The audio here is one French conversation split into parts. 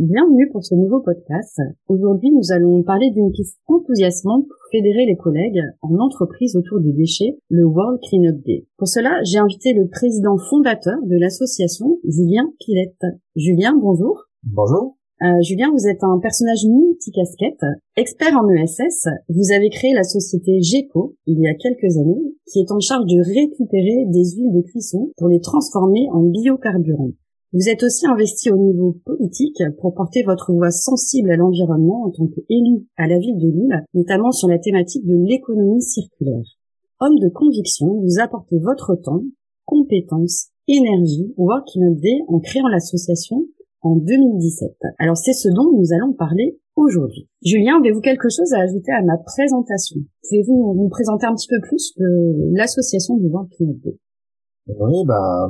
Bienvenue pour ce nouveau podcast. Aujourd'hui, nous allons parler d'une piste enthousiasmante pour fédérer les collègues en entreprise autour du déchet, le World Cleanup Day. Pour cela, j'ai invité le président fondateur de l'association, Julien Pilette. Julien, bonjour. Bonjour. Euh, Julien, vous êtes un personnage multicasquette, expert en ESS. Vous avez créé la société GECO il y a quelques années, qui est en charge de récupérer des huiles de cuisson pour les transformer en biocarburants. Vous êtes aussi investi au niveau politique pour porter votre voix sensible à l'environnement en tant qu'élu à la ville de Lille, notamment sur la thématique de l'économie circulaire. Homme de conviction, vous apportez votre temps, compétences, énergie Working Day en créant l'association en 2017. Alors c'est ce dont nous allons parler aujourd'hui. Julien, avez-vous quelque chose à ajouter à ma présentation? Pouvez-vous nous présenter un petit peu plus l'association du Working Day oui, bah,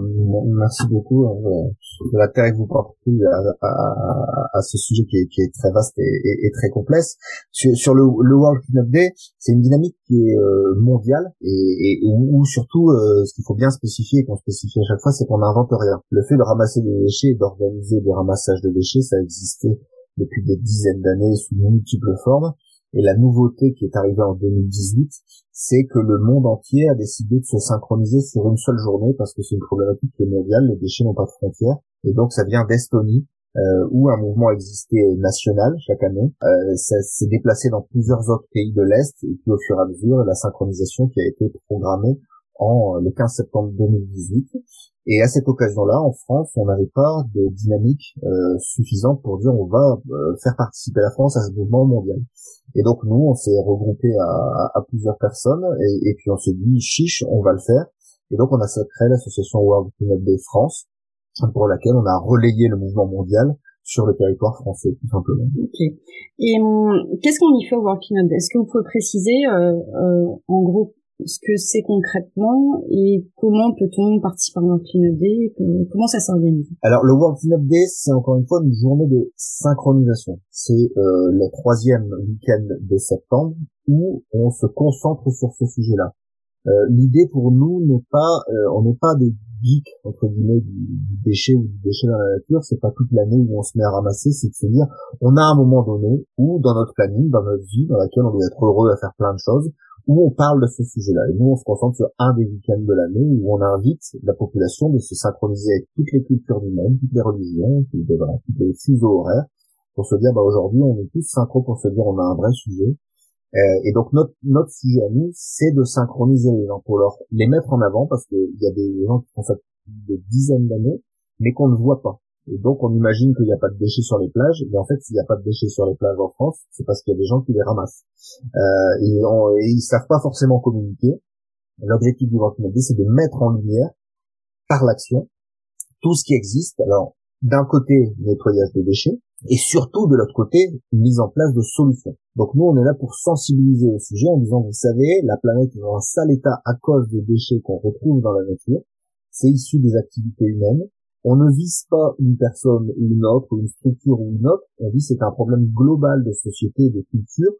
merci beaucoup hein, de l'intérêt que vous portez à, à, à, ce sujet qui est, qui est très vaste et, et, très complexe. Sur, sur le, le, World Cleanup Day, c'est une dynamique qui est euh, mondiale et, et où, surtout, euh, ce qu'il faut bien spécifier et qu'on spécifie à chaque fois, c'est qu'on n'invente rien. Le fait de ramasser des déchets et d'organiser des ramassages de déchets, ça a existé depuis des dizaines d'années sous multiples formes. Et la nouveauté qui est arrivée en 2018, c'est que le monde entier a décidé de se synchroniser sur une seule journée parce que c'est une problématique qui est mondiale, les déchets n'ont pas de frontières. Et donc ça vient d'Estonie, euh, où un mouvement existait national chaque année. Euh, ça s'est déplacé dans plusieurs autres pays de l'Est, et puis au fur et à mesure, la synchronisation qui a été programmée en euh, le 15 septembre 2018. Et à cette occasion-là, en France, on n'avait pas de dynamique euh, suffisante pour dire on va euh, faire participer la France à ce mouvement mondial. Et donc nous, on s'est regroupé à, à, plusieurs personnes et, et puis on s'est dit chiche, on va le faire. Et donc on a créé l'association World Cleanup Day France pour laquelle on a relayé le mouvement mondial sur le territoire français, tout simplement. Ok. Et hum, qu'est-ce qu'on y fait au World Cleanup Est-ce que vous préciser, euh, euh, en gros, ce que c'est concrètement et comment peut-on participer à un Cleanup Day Comment ça s'organise? Alors le World Cleanup Day, c'est encore une fois une journée de synchronisation. C'est euh, le troisième week-end de septembre où on se concentre sur ce sujet-là. Euh, L'idée pour nous n'est pas, euh, on n'est pas des geeks entre guillemets du, du, déchet ou du déchet dans la nature. C'est pas toute l'année où on se met à ramasser. C'est de se dire, on a un moment donné où dans notre planning, dans notre vie, dans laquelle on doit être heureux à faire plein de choses, où on parle de ce sujet-là. Et nous, on se concentre sur un des week-ends de l'année où on invite la population de se synchroniser avec toutes les cultures du monde, toutes les religions, toutes les, les fuseaux horaires, pour se dire, bah, aujourd'hui, on est tous synchro pour se dire, on a un vrai sujet. Euh, et donc, notre, notre sujet à nous, c'est de synchroniser les gens pour leur, les mettre en avant parce qu'il y a des gens qui font ça des dizaines d'années, mais qu'on ne voit pas. Et donc on imagine qu'il n'y a pas de déchets sur les plages, mais en fait s'il n'y a pas de déchets sur les plages en France, c'est parce qu'il y a des gens qui les ramassent. Euh, et, on, et, ils savent pas forcément communiquer. L'objectif du World c'est de mettre en lumière, par l'action, tout ce qui existe. Alors d'un côté nettoyage des déchets, et surtout de l'autre côté mise en place de solutions. Donc nous on est là pour sensibiliser au sujet en disant vous savez la planète est dans un sale état à cause des déchets qu'on retrouve dans la nature, c'est issu des activités humaines on ne vise pas une personne ou une autre, ou une structure ou une autre, on vise c'est un problème global de société de culture,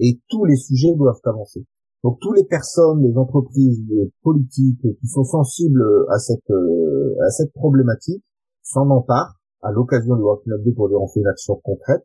et tous les sujets doivent avancer. Donc toutes les personnes, les entreprises, les politiques qui sont sensibles à cette euh, à cette problématique s'en emparent à l'occasion du World pour lui en faire une action concrète,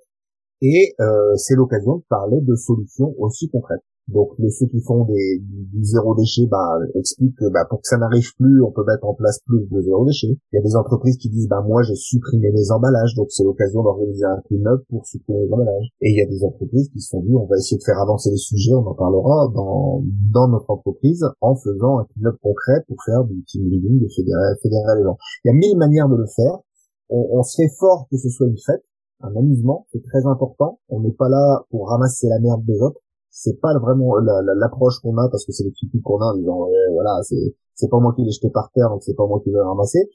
et euh, c'est l'occasion de parler de solutions aussi concrètes. Donc ceux qui font des, du, zéro déchet bah, expliquent que bah, pour que ça n'arrive plus, on peut mettre en place plus de zéro déchet. Il y a des entreprises qui disent bah moi j'ai supprimé les emballages, donc c'est l'occasion d'organiser un clean-up pour supprimer les emballages. Et il y a des entreprises qui se sont dit on va essayer de faire avancer les sujets, on en parlera dans, dans notre entreprise en faisant un clean-up concret pour faire du team leading, de fédérer, fédérer les gens. Il y a mille manières de le faire. On, on se fait fort que ce soit une fête, un amusement, c'est très important. On n'est pas là pour ramasser la merde des autres c'est pas vraiment l'approche qu'on a parce que c'est les qu'on a en disant voilà c'est c'est pas moi qui l'ai jeté par terre donc c'est pas moi qui vais le ramasser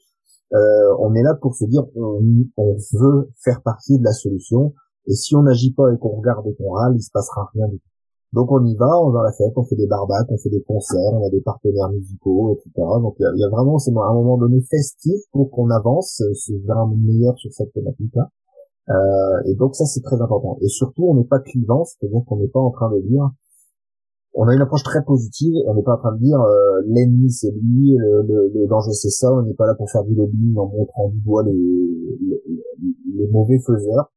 euh, on est là pour se dire on, on veut faire partie de la solution. Et si on n'agit pas et qu'on regarde et qu'on râle il se passera rien du tout. Donc on y va on va à la fête on fait des barbacs on fait des concerts on a des partenaires musicaux etc donc il y a, vraiment c'est un moment donné festif pour qu'on avance. Vers un meilleur sur cette thématique là euh, et donc ça c'est très important. Et surtout on n'est pas clivant, c'est-à-dire qu'on n'est pas en train de dire on a une approche très positive on n'est pas en train de dire euh, l'ennemi c'est lui, le, danger c'est ça, on n'est pas là pour faire du lobbying en montrant du doigt les, les, mauvais faiseurs.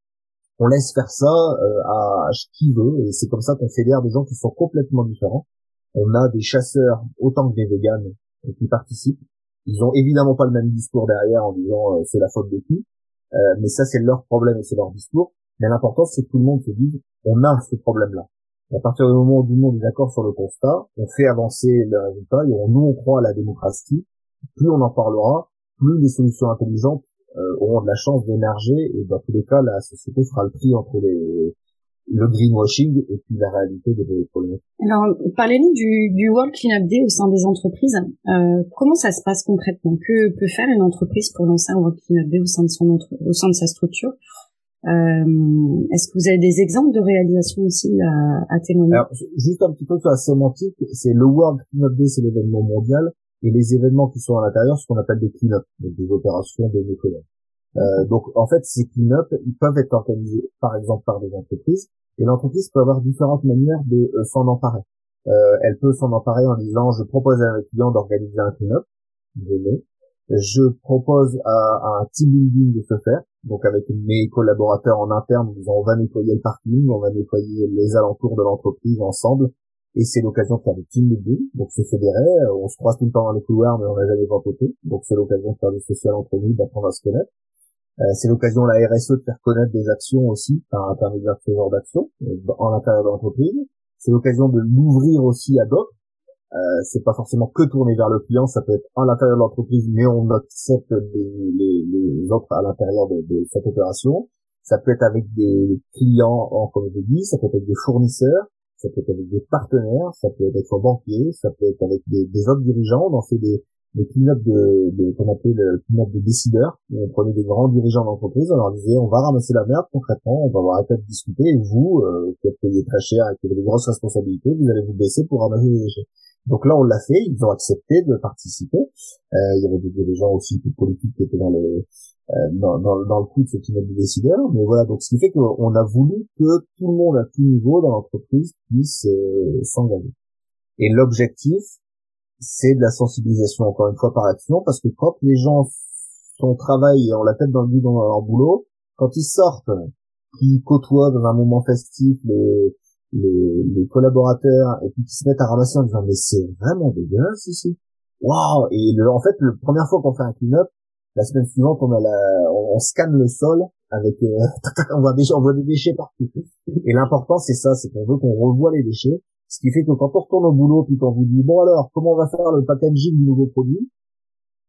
On laisse faire ça euh, à, qui veut et c'est comme ça qu'on fédère des gens qui sont complètement différents. On a des chasseurs autant que des véganes qui participent. Ils ont évidemment pas le même discours derrière en disant euh, c'est la faute de qui, euh, mais ça, c'est leur problème et c'est leur discours. Mais l'important, c'est que tout le monde se dise, on a ce problème-là. À partir du moment où tout le monde est d'accord sur le constat, on fait avancer le résultat et nous, on croit à la démocratie. Plus on en parlera, plus les solutions intelligentes euh, auront de la chance d'émerger et dans tous les cas, la société fera le prix entre les, le greenwashing et puis la réalité des problèmes. Alors, parlez-nous du, du World Cleanup Day au sein des entreprises. Euh, comment ça se passe concrètement? Que peut faire une entreprise pour lancer un World Cleanup Day au sein de son au sein de sa structure? Euh, Est-ce que vous avez des exemples de réalisation aussi à, à témoigner? Alors, Juste un petit peu sur la sémantique, c'est le World Cleanup Day, c'est l'événement mondial, et les événements qui sont à l'intérieur, ce qu'on appelle des clean-up, donc des opérations de nettoyage. Euh, donc en fait, ces clean-up, ils peuvent être organisés par exemple par des entreprises, et l'entreprise peut avoir différentes manières de euh, s'en emparer. Euh, elle peut s'en emparer en disant je propose à un client d'organiser un clean-up, je propose à, un team building de se faire, donc avec mes collaborateurs en interne, disant on va nettoyer le parking, on va nettoyer les alentours de l'entreprise ensemble, et c'est l'occasion de faire du team building, donc se fédérer, on se croise tout le temps dans les couloirs mais on n'a jamais côté, donc c'est l'occasion de faire du social entre nous, d'apprendre à se connaître. Euh, c'est l'occasion la RSE de faire connaître des actions aussi par intermédiaire de ce genre d'actions euh, en l'intérieur de l'entreprise. C'est l'occasion de l'ouvrir aussi à d'autres. Euh, c'est pas forcément que tourner vers le client, ça peut être à l'intérieur de l'entreprise, mais on accepte les, les, à l'intérieur de, cette opération. Ça peut être avec des clients, en, dis, ça peut être des fournisseurs, ça peut être avec des partenaires, ça peut être avec un banquier, ça peut être avec des, des autres dirigeants. On en fait des, le clean-up de, de qu'on appelait le clean-up de décideurs, où on prenait des grands dirigeants d'entreprise, on leur disait on va ramasser la merde concrètement, on va arrêter de discuter, et vous, euh, qui êtes payé très cher et qui avez des grosses responsabilités, vous allez vous baisser pour ramasser les déchets. Donc là, on l'a fait, ils ont accepté de participer. Euh, il y avait des dirigeants aussi plus politiques qui étaient dans le euh, dans, dans, dans, le coup de ce clean-up de décideurs. Mais voilà, donc ce qui fait qu'on a voulu que tout le monde à tout niveau dans l'entreprise puisse euh, s'engager. Et l'objectif, c'est de la sensibilisation encore une fois par action parce que quand les gens sont travail et ont la tête dans le dans leur boulot, quand ils sortent, qu'ils côtoient dans un moment festif les, les, les collaborateurs et puis qu'ils se mettent à ramasser en disant mais c'est vraiment dégueulasse ici. Waouh Et le, en fait, la première fois qu'on fait un clean-up, la semaine suivante, on a la, on, scanne le sol avec, euh, on voit des, on voit des déchets partout. Et l'important c'est ça, c'est qu'on veut qu'on revoie les déchets ce qui fait que quand on retourne au boulot, puis qu'on vous dit, bon alors, comment on va faire le packaging du nouveau produit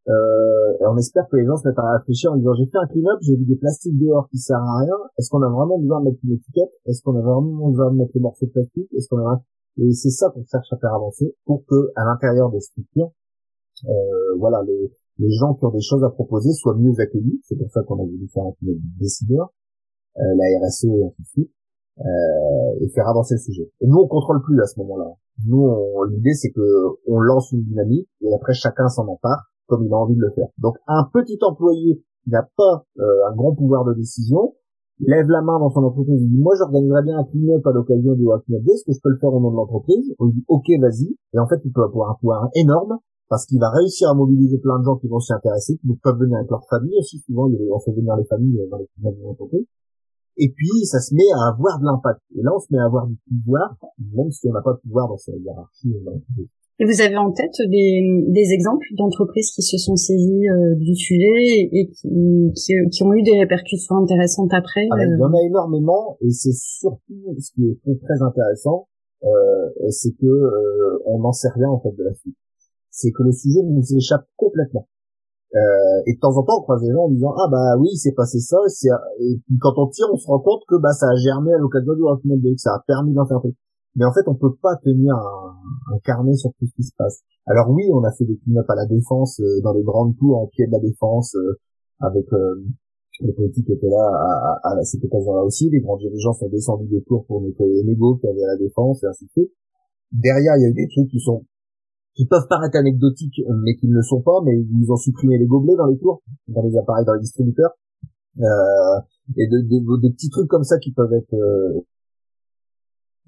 euh, On espère que les gens se mettent à réfléchir en disant, j'ai fait un clean-up, j'ai vu des plastiques dehors qui servent à rien. Est-ce qu'on a vraiment besoin de mettre une étiquette? Est-ce qu'on a vraiment besoin de mettre les morceaux de plastique? Est-ce qu'on a... Et c'est ça qu'on cherche à faire avancer pour que, à l'intérieur des structures, euh, voilà, les, les gens qui ont des choses à proposer soient mieux accueillis. C'est pour ça qu'on a voulu faire un décideur, euh, la RSE et ainsi de suite et faire avancer le sujet. Et nous, on contrôle plus à ce moment-là. Nous, l'idée, c'est que on lance une dynamique et après chacun s'en empare comme il a envie de le faire. Donc, un petit employé qui n'a pas euh, un grand pouvoir de décision lève la main dans son entreprise et dit moi j'organiserais bien un clean-up à l'occasion du Clean est-ce que je peux le faire au nom de l'entreprise? On lui dit ok vas-y et en fait il peut avoir un pouvoir énorme parce qu'il va réussir à mobiliser plein de gens qui vont s'y intéresser, qui peuvent venir avec leur famille aussi souvent on fait venir les familles dans les de l'entreprise et puis ça se met à avoir de l'impact. Et là, on se met à avoir du pouvoir, même si on n'a pas de pouvoir dans sa hiérarchie. Et vous avez en tête des, des exemples d'entreprises qui se sont saisies euh, du sujet et qui, qui, qui, ont eu des répercussions intéressantes après ah Il y en a énormément, et c'est surtout ce qui est très intéressant, euh, c'est que euh, on n'en sait rien en fait de la suite. C'est que le sujet nous échappe complètement. Euh, et de temps en temps, on croise des gens en disant ah bah oui, c'est passé ça. Et puis quand on tire, on se rend compte que bah ça a germé à l'occasion du Rockman que ça a permis d'en faire plus. Mais en fait, on peut pas tenir un, un, carnet sur tout ce qui se passe. Alors oui, on a fait des clean-up à la défense, euh, dans les grandes tours en pied de la défense, euh, avec les politiques qui étaient là à, à, à cette occasion-là aussi. Les grands dirigeants sont descendus des tours pour nettoyer les négos qui avaient à la défense et ainsi de suite. Derrière, il y a eu des trucs qui sont qui peuvent paraître anecdotiques, mais qui ne le sont pas, mais ils ont supprimé les gobelets dans les tours, dans les appareils, dans les distributeurs, euh, et de, de, des petits trucs comme ça qui peuvent être euh,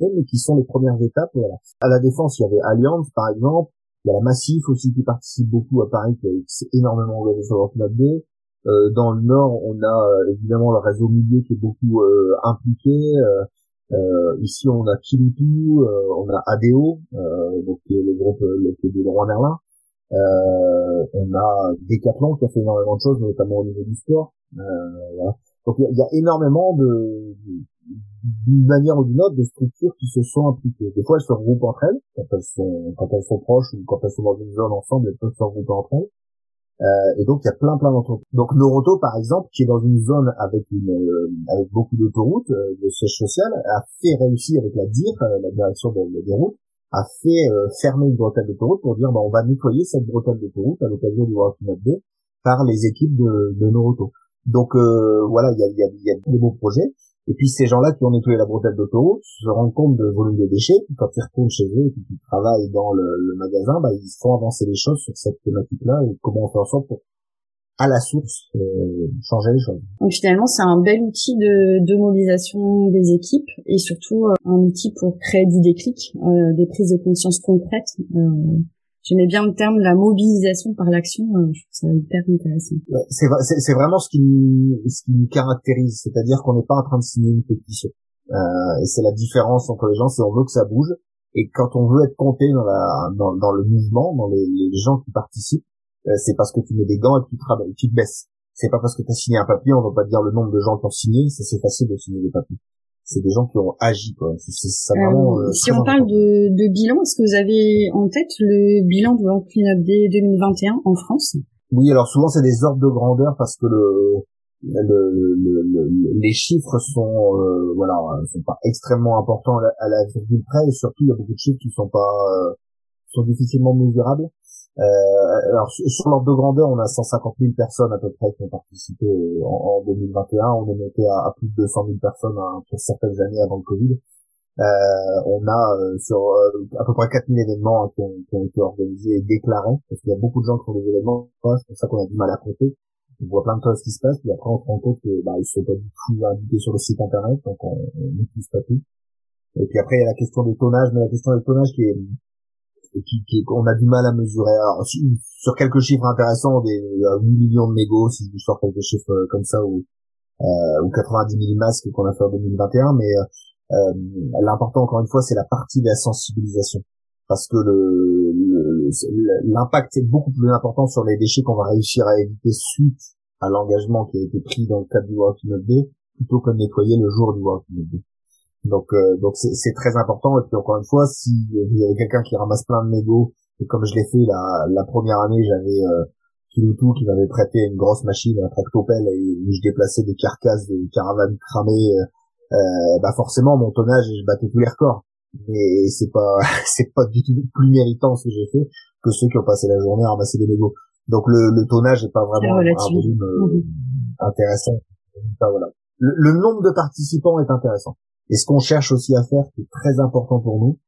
mais qui sont les premières étapes. Voilà. À la défense, il y avait Allianz, par exemple, il y a la Massif aussi qui participe beaucoup à Paris, qui, s'est énormément engagé sur le D. Euh, dans le Nord, on a euh, évidemment le réseau milieu qui est beaucoup euh, impliqué. Euh, euh, ici, on a Kilutu, euh, on a ADO, euh, donc le groupe le, de Leroy Merlin. on a Decathlon qui a fait énormément de choses, notamment au niveau du sport. Voilà. Donc il y, a énormément de, d'une manière ou d'une autre, de structures qui se sont impliquées. Des fois, elles se regroupent entre elles, quand elles sont, quand elles sont proches ou quand elles sont dans une zone ensemble, elles peuvent se regrouper entre elles. Euh, et donc il y a plein plein d'entreprises. Donc Noroto par exemple, qui est dans une zone avec une euh, avec beaucoup d'autoroutes, euh, de siège social, a fait réussir avec la DIR, la direction des routes, a fait fermer une bretelle d'autoroute pour dire bah, on va nettoyer cette bretelle d'autoroute à l'occasion du World 2 par les équipes de, de Noroto. Donc voilà, il y a, y, a, y a des beaux projets. Et puis ces gens-là qui ont nettoyé la bretelle d'autoroute se rendent compte de volume de déchets, puis quand ils retournent chez eux et qu'ils travaillent dans le, le, magasin, bah, ils font avancer les choses sur cette thématique-là et comment on fait en sorte pour à la source euh, changer les choses. Donc finalement, c'est un bel outil de, de, mobilisation des équipes et surtout euh, un outil pour créer du déclic, euh, des prises de conscience concrètes euh, j'aimais bien le terme la mobilisation par l'action. Euh, je trouve ça hyper intéressant. C'est c'est vraiment ce qui nous, ce qui nous caractérise, c'est-à-dire qu'on n'est pas en train de signer une pétition. Euh, et c'est la différence entre les gens, c'est on veut que ça bouge. Et quand on veut être compté dans, la, dans, le mouvement, dans les, gens qui participent, euh, c'est parce que tu mets des gants et tu travailles, tu te baisses. C'est pas parce que tu as signé un papier, on va pas dire le nombre de gens qui ont signé, c'est facile de signer des papiers c'est des gens qui ont agi quoi. Vraiment, euh, si on parle de, de, bilan, est-ce que vous avez en tête le bilan de World Cleanup Day 2021 en France? Oui, alors souvent c'est des ordres de grandeur parce que le, le, le, les chiffres sont euh, voilà sont pas extrêmement importants à la, virgule près et surtout il y a beaucoup de chiffres qui sont pas euh, sont difficilement mesurables. Euh, alors sur l'ordre de grandeur, on a 150 000 personnes à peu près qui ont participé en, en 2021. On est monté à, plus de 200 000 personnes hein, pour certaines années avant le Covid. Euh, on a euh, sur euh, à peu près 4000 événements hein, qui, ont, qui, ont, été organisés et déclarés, parce qu'il y a beaucoup de gens qui font des événements, c'est pour ça qu'on a du mal à compter. On voit plein de choses qui se passent, puis après on se rend compte que bah, ils sont pas du tout indiqués sur le site internet, donc on n'utilise pas tout. Et puis après il y a la question du tonnage, mais la question du tonnage qui est qui, qui, on a du mal à mesurer. Alors, sur quelques chiffres intéressants, des 8 euh, millions de négos, si je sors quelques chiffres euh, comme ça, ou, euh, ou 90 000 masques qu'on a fait en 2021, mais euh, l'important encore une fois, c'est la partie de la sensibilisation, parce que le l'impact est beaucoup plus important sur les déchets qu'on va réussir à éviter suite à l'engagement qui a été pris dans le cadre du World Cleanup Day, plutôt que de nettoyer le jour du World Cleanup Day. Donc euh, donc c'est très important. Et puis encore une fois si vous avez quelqu'un qui ramasse plein de mégots et comme je l'ai fait la, la première année j'avais euh, Kiloutou qui m'avait prêté une grosse machine un tractopelle et où je déplaçais des carcasses des caravanes cramées euh, euh, bah forcément mon tonnage je battais tous les records. Mais c'est pas c'est pas du tout plus méritant ce que j'ai fait que ceux qui ont passé la journée à ramasser des mégots. Donc le, le tonnage est pas vraiment un volume euh, mmh. intéressant. Voilà. Le, le nombre de participants est intéressant et ce qu'on cherche aussi à faire, qui est très important pour nous,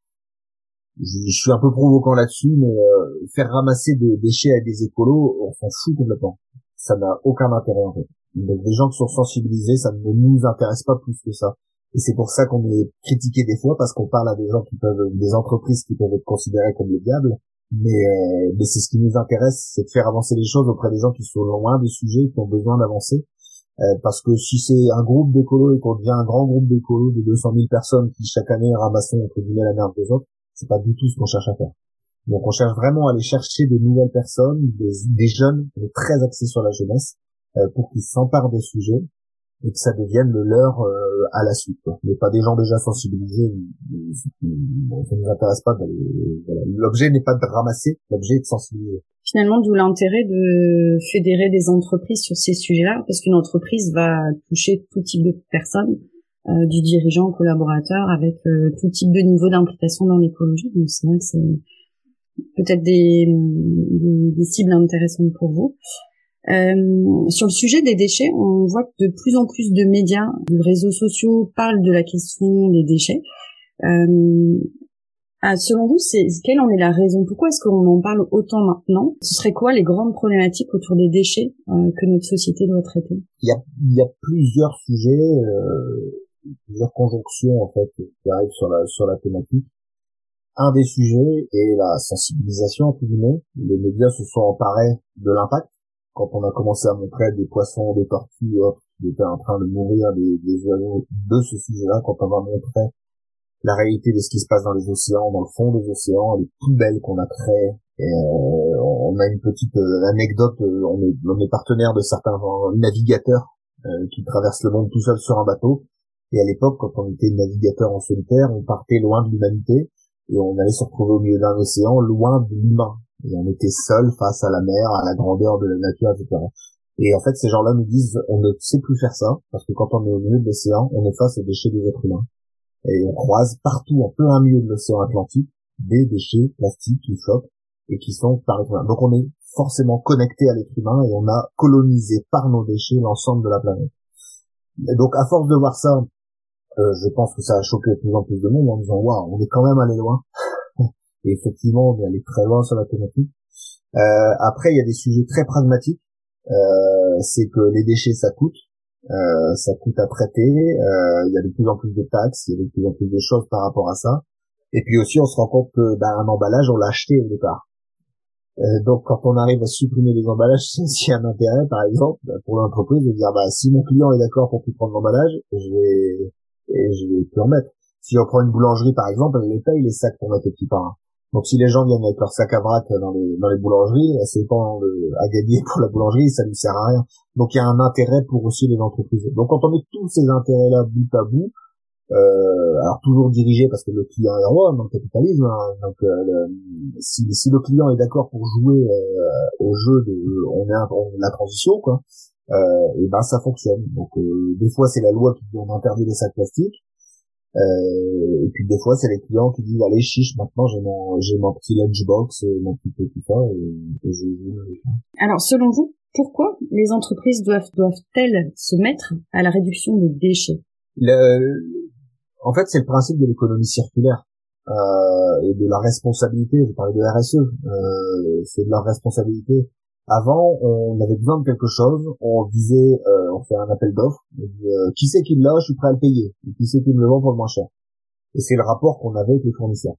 je, suis un peu provoquant là-dessus, mais euh, faire ramasser des déchets à des écolos, on s'en fout complètement. Ça n'a aucun intérêt en fait. Donc des gens qui sont sensibilisés, ça ne nous intéresse pas plus que ça. Et c'est pour ça qu'on est critiqué des fois parce qu'on parle à des gens qui peuvent, des entreprises qui peuvent être considérées comme le diable. Mais, euh, mais c'est ce qui nous intéresse, c'est de faire avancer les choses auprès des gens qui sont loin des sujets, qui ont besoin d'avancer parce que si c'est un groupe d'écolos et qu'on devient un grand groupe d'écolos de 200 000 personnes qui chaque année ramassent entre guillemets la merde des autres, c'est pas du tout ce qu'on cherche à faire. Donc on cherche vraiment à aller chercher des nouvelles personnes, des, jeunes, très axés sur la jeunesse, euh, pour qu'ils s'emparent des sujets et que ça devienne le leur euh, à la suite. Mais pas des gens déjà sensibilisés. Bon, ça nous intéresse pas. L'objet n'est pas de ramasser, l'objet est de sensibiliser. Finalement, d'où l'intérêt de fédérer des entreprises sur ces sujets-là, parce qu'une entreprise va toucher tout type de personnes, euh, du dirigeant au collaborateur, avec tout type de niveau d'implication dans l'écologie. Donc c'est vrai que c'est peut-être des, des, cibles intéressantes pour vous. Euh, sur le sujet des déchets, on voit que de plus en plus de médias, de réseaux sociaux parlent de la question des déchets. Euh, ah, selon vous, c'est quelle en est la raison? Pourquoi est-ce qu'on en parle autant maintenant? Ce serait quoi les grandes problématiques autour des déchets euh, que notre société doit traiter? Il y, a, il y a plusieurs sujets, euh, plusieurs conjonctions en fait qui arrivent sur la sur la thématique un des sujets est la sensibilisation, entre guillemets. Les médias se sont emparés de l'impact. Quand on a commencé à montrer des poissons, des tortues, qui étaient en train de mourir, des, oiseaux de ce sujet-là, quand on va montrer la réalité de ce qui se passe dans les océans, dans le fond des océans, les poubelles qu'on a créées. Et euh, on a une petite euh, anecdote, euh, on est, on est partenaire de certains navigateurs qui traversent le monde tout seul sur un bateau. Et à l'époque, quand on était navigateur en solitaire, on partait loin de l'humanité et on allait se retrouver au milieu d'un océan loin de l'humain et on était seul face à la mer, à la grandeur de la nature, etc. Et en fait, ces gens-là nous disent, on ne sait plus faire ça, parce que quand on est au milieu de l'océan, on est face aux déchets des êtres humains. Et on croise partout, en plein milieu de l'océan Atlantique, des déchets plastiques qui flottent et qui sont par être humain. Donc on est forcément connecté à l'être humain et on a colonisé par nos déchets l'ensemble de la planète. Et donc à force de voir ça, euh, je pense que ça a choqué de plus en plus de monde en disant waouh, on est quand même allé loin. Et effectivement, on est allé très loin sur la thématique. Euh, après, il y a des sujets très pragmatiques. Euh, c'est que les déchets, ça coûte. Euh, ça coûte à traiter. Euh, il y a de plus en plus de taxes. Il y a de plus en plus de choses par rapport à ça. Et puis aussi, on se rend compte que ben, un emballage, on l'a acheté au départ. Euh, donc, quand on arrive à supprimer les emballages, c'est un intérêt, par exemple, pour l'entreprise de dire, bah, si mon client est d'accord pour plus prendre l'emballage, je vais je vais plus en mettre. Si on prend une boulangerie par exemple, elle les paye les sacs pour mettre les petits pains. Donc si les gens viennent avec leur sac à vrac dans les dans les boulangeries, c'est pas à gagner pour la boulangerie, ça ne sert à rien. Donc il y a un intérêt pour aussi les entreprises. Donc quand on met tous ces intérêts-là bout à bout, euh, alors toujours dirigé parce que le client est roi dans le capitalisme. Hein, donc euh, si, si le client est d'accord pour jouer euh, au jeu de on est on, la transition quoi, euh, et ben ça fonctionne. Donc euh, des fois c'est la loi qui dit on interdit les sacs plastiques, et puis des fois c'est les clients qui disent allez chiche maintenant j'ai mon j'ai mon petit lunchbox, mon petit tout ça et, et je, Alors selon vous, pourquoi les entreprises doivent doivent-elles se mettre à la réduction des déchets? Le, En fait c'est le principe de l'économie circulaire. Euh, et de la responsabilité, je parlais de RSE, euh, c'est de la responsabilité. Avant, on avait besoin de quelque chose, on disait, euh, fait un appel d'offres, euh, qui c'est qui l'a, je suis prêt à le payer, et qui c'est qui me le vend pour le moins cher. Et c'est le rapport qu'on avait avec les fournisseurs.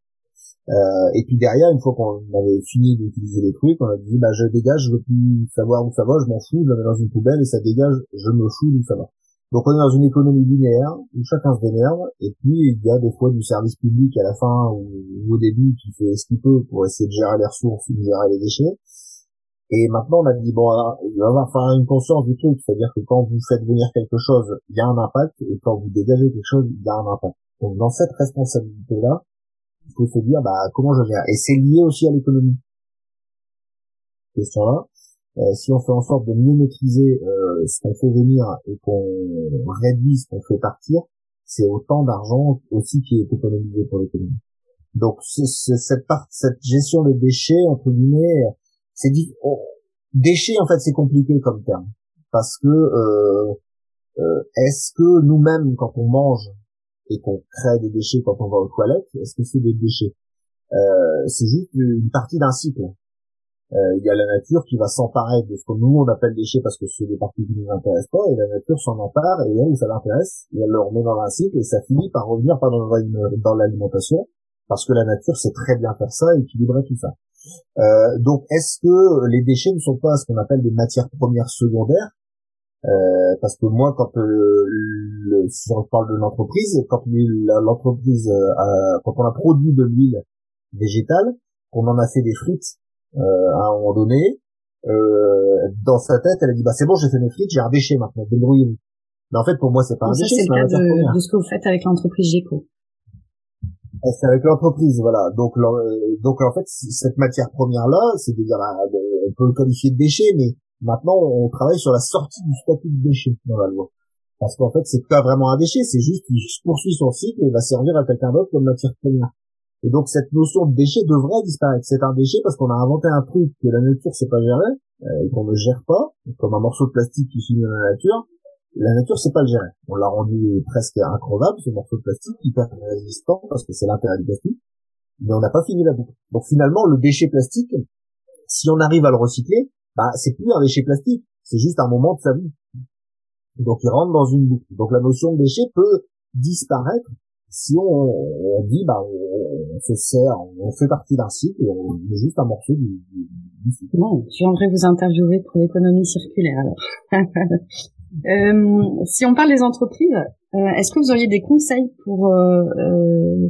Euh, et puis derrière, une fois qu'on avait fini d'utiliser les trucs, on a dit, bah je dégage, je veux plus savoir où ça va, je m'en fous, je le mets dans une poubelle et ça dégage, je me fous d'où ça va. Donc on est dans une économie linéaire où chacun se démerde, et puis il y a des fois du service public à la fin ou, ou au début qui fait ce qu'il peut pour essayer de gérer les ressources ou de gérer les déchets. Et maintenant, on a dit, bon, il va falloir une conscience du truc. C'est-à-dire que quand vous faites venir quelque chose, il y a un impact, et quand vous dégagez quelque chose, il y a un impact. Donc, dans cette responsabilité-là, il faut se dire, bah, comment je gère? Et c'est lié aussi à l'économie. Question-là. Euh, si on fait en sorte de mieux maîtriser euh, ce qu'on fait venir et qu'on réduit ce qu'on fait partir, c'est autant d'argent aussi qui est économisé pour l'économie. Donc, cette, part, cette gestion des déchets, entre guillemets, c'est oh, déchets en fait c'est compliqué comme terme. Parce que euh, euh, est-ce que nous-mêmes quand on mange et qu'on crée des déchets quand on va aux toilettes est-ce que c'est des déchets? Euh, c'est juste une partie d'un cycle. Il y a la nature qui va s'emparer de ce que nous on appelle déchets parce que c'est des parties qui nous intéressent pas et la nature s'en empare et elle ça l'intéresse et elle le remet dans un cycle et ça finit par revenir dans l'alimentation parce que la nature sait très bien faire ça équilibrer tout ça euh, donc, est-ce que les déchets ne sont pas ce qu'on appelle des matières premières secondaires? Euh, parce que moi, quand euh, le, si on parle de l'entreprise, quand l'entreprise, euh, quand on a produit de l'huile végétale, qu'on en a fait des frites euh, à un moment donné, dans sa tête, elle a dit bah c'est bon, j'ai fait mes frites, j'ai un déchet maintenant, débrouillez-vous. Mais en fait, pour moi, c'est pas un déchet. c'est le cas de, de, ce que vous faites avec l'entreprise Géco. C'est avec l'entreprise, voilà. Donc, donc en fait, cette matière première là, c'est dire, bah, on peut le qualifier de déchet, mais Maintenant, on travaille sur la sortie du statut de déchet dans la loi. Parce qu'en fait, c'est pas vraiment un déchet, c'est juste qu'il poursuit son cycle et va servir à quelqu'un d'autre comme matière première. Et donc, cette notion de déchet devrait disparaître. C'est un déchet parce qu'on a inventé un truc que la nature sait pas gérer, euh, et qu'on ne gère pas, comme un morceau de plastique qui finit dans la nature. La nature sait pas le gérer. On l'a rendu presque increvable, ce morceau de plastique, hyper résistant, parce que c'est l'intérêt du plastique. Mais on n'a pas fini la boucle. Donc finalement, le déchet plastique, si on arrive à le recycler, bah c'est plus un déchet plastique, c'est juste un moment de sa vie. Donc il rentre dans une boucle. Donc la notion de déchet peut disparaître si on, on dit bah on, se sert, on fait partie d'un cycle on est juste un morceau du, du, cycle. Bon, je viendrai vous interviewer pour l'économie circulaire alors. euh, si on parle des entreprises, euh, est-ce que vous auriez des conseils pour euh, euh,